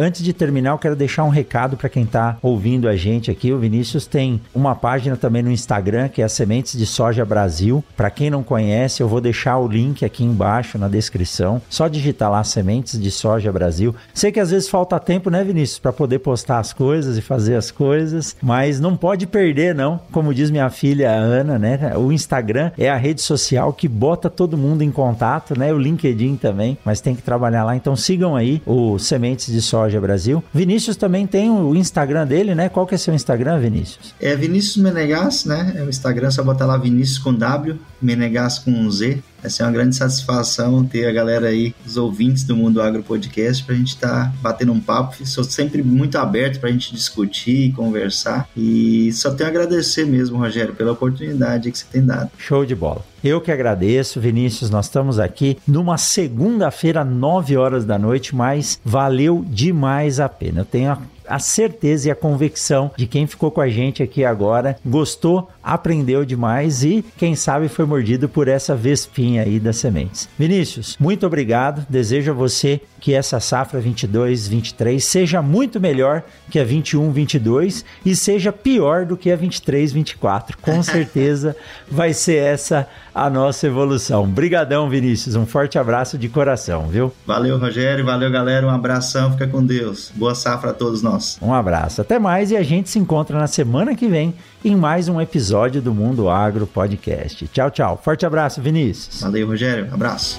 Antes de terminar, eu quero deixar um recado para quem está ouvindo a gente aqui. O Vinícius tem uma página também no Instagram, que é Sementes de Soja Brasil. Para quem não conhece, eu vou deixar o link aqui embaixo na descrição. Só digitar lá Sementes de Soja Brasil. Sei que às vezes falta tempo, né, Vinícius, para poder postar as coisas e fazer as coisas, mas não pode perder, não. Como diz minha filha Ana, né? O Instagram é a rede social que bota todo mundo em contato, né? O LinkedIn também, mas tem que trabalhar lá. Então sigam aí o Sementes de Soja Brasil. Vinícius também tem o Instagram dele, né? Qual que é seu Instagram, Vinícius? É Vinícius Menegas, né? É o Instagram, só botar lá Vinícius com W, Menegas com Z. Vai ser uma grande satisfação ter a galera aí, os ouvintes do Mundo Agro Podcast, para a gente estar tá batendo um papo. Sou sempre muito aberto para a gente discutir e conversar. E só tenho a agradecer mesmo, Rogério, pela oportunidade que você tem dado. Show de bola. Eu que agradeço, Vinícius. Nós estamos aqui numa segunda-feira, 9 horas da noite, mas valeu demais a pena. Eu tenho a a certeza e a convicção de quem ficou com a gente aqui agora, gostou, aprendeu demais e, quem sabe, foi mordido por essa vespinha aí das sementes. Vinícius, muito obrigado. Desejo a você que essa safra 22, 23 seja muito melhor que a 21, 22 e seja pior do que a 23, 24. Com certeza vai ser essa a nossa evolução. Brigadão, Vinícius. Um forte abraço de coração, viu? Valeu, Rogério. Valeu, galera. Um abração. Fica com Deus. Boa safra a todos nós. Um abraço. Até mais e a gente se encontra na semana que vem em mais um episódio do Mundo Agro Podcast. Tchau, tchau. Forte abraço, Vinícius. Valeu, Rogério. Abraço.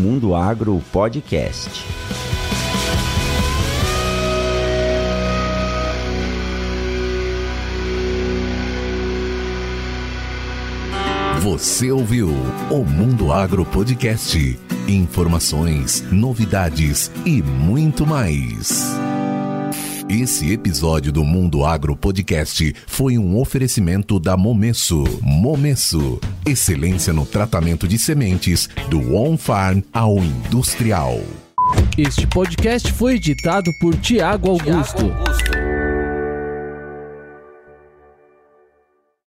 Mundo Agro Podcast. Você ouviu o Mundo Agro Podcast. Informações, novidades e muito mais. Esse episódio do Mundo Agro Podcast foi um oferecimento da Momesso. Momesso, excelência no tratamento de sementes do on-farm ao industrial. Este podcast foi editado por Tiago Augusto.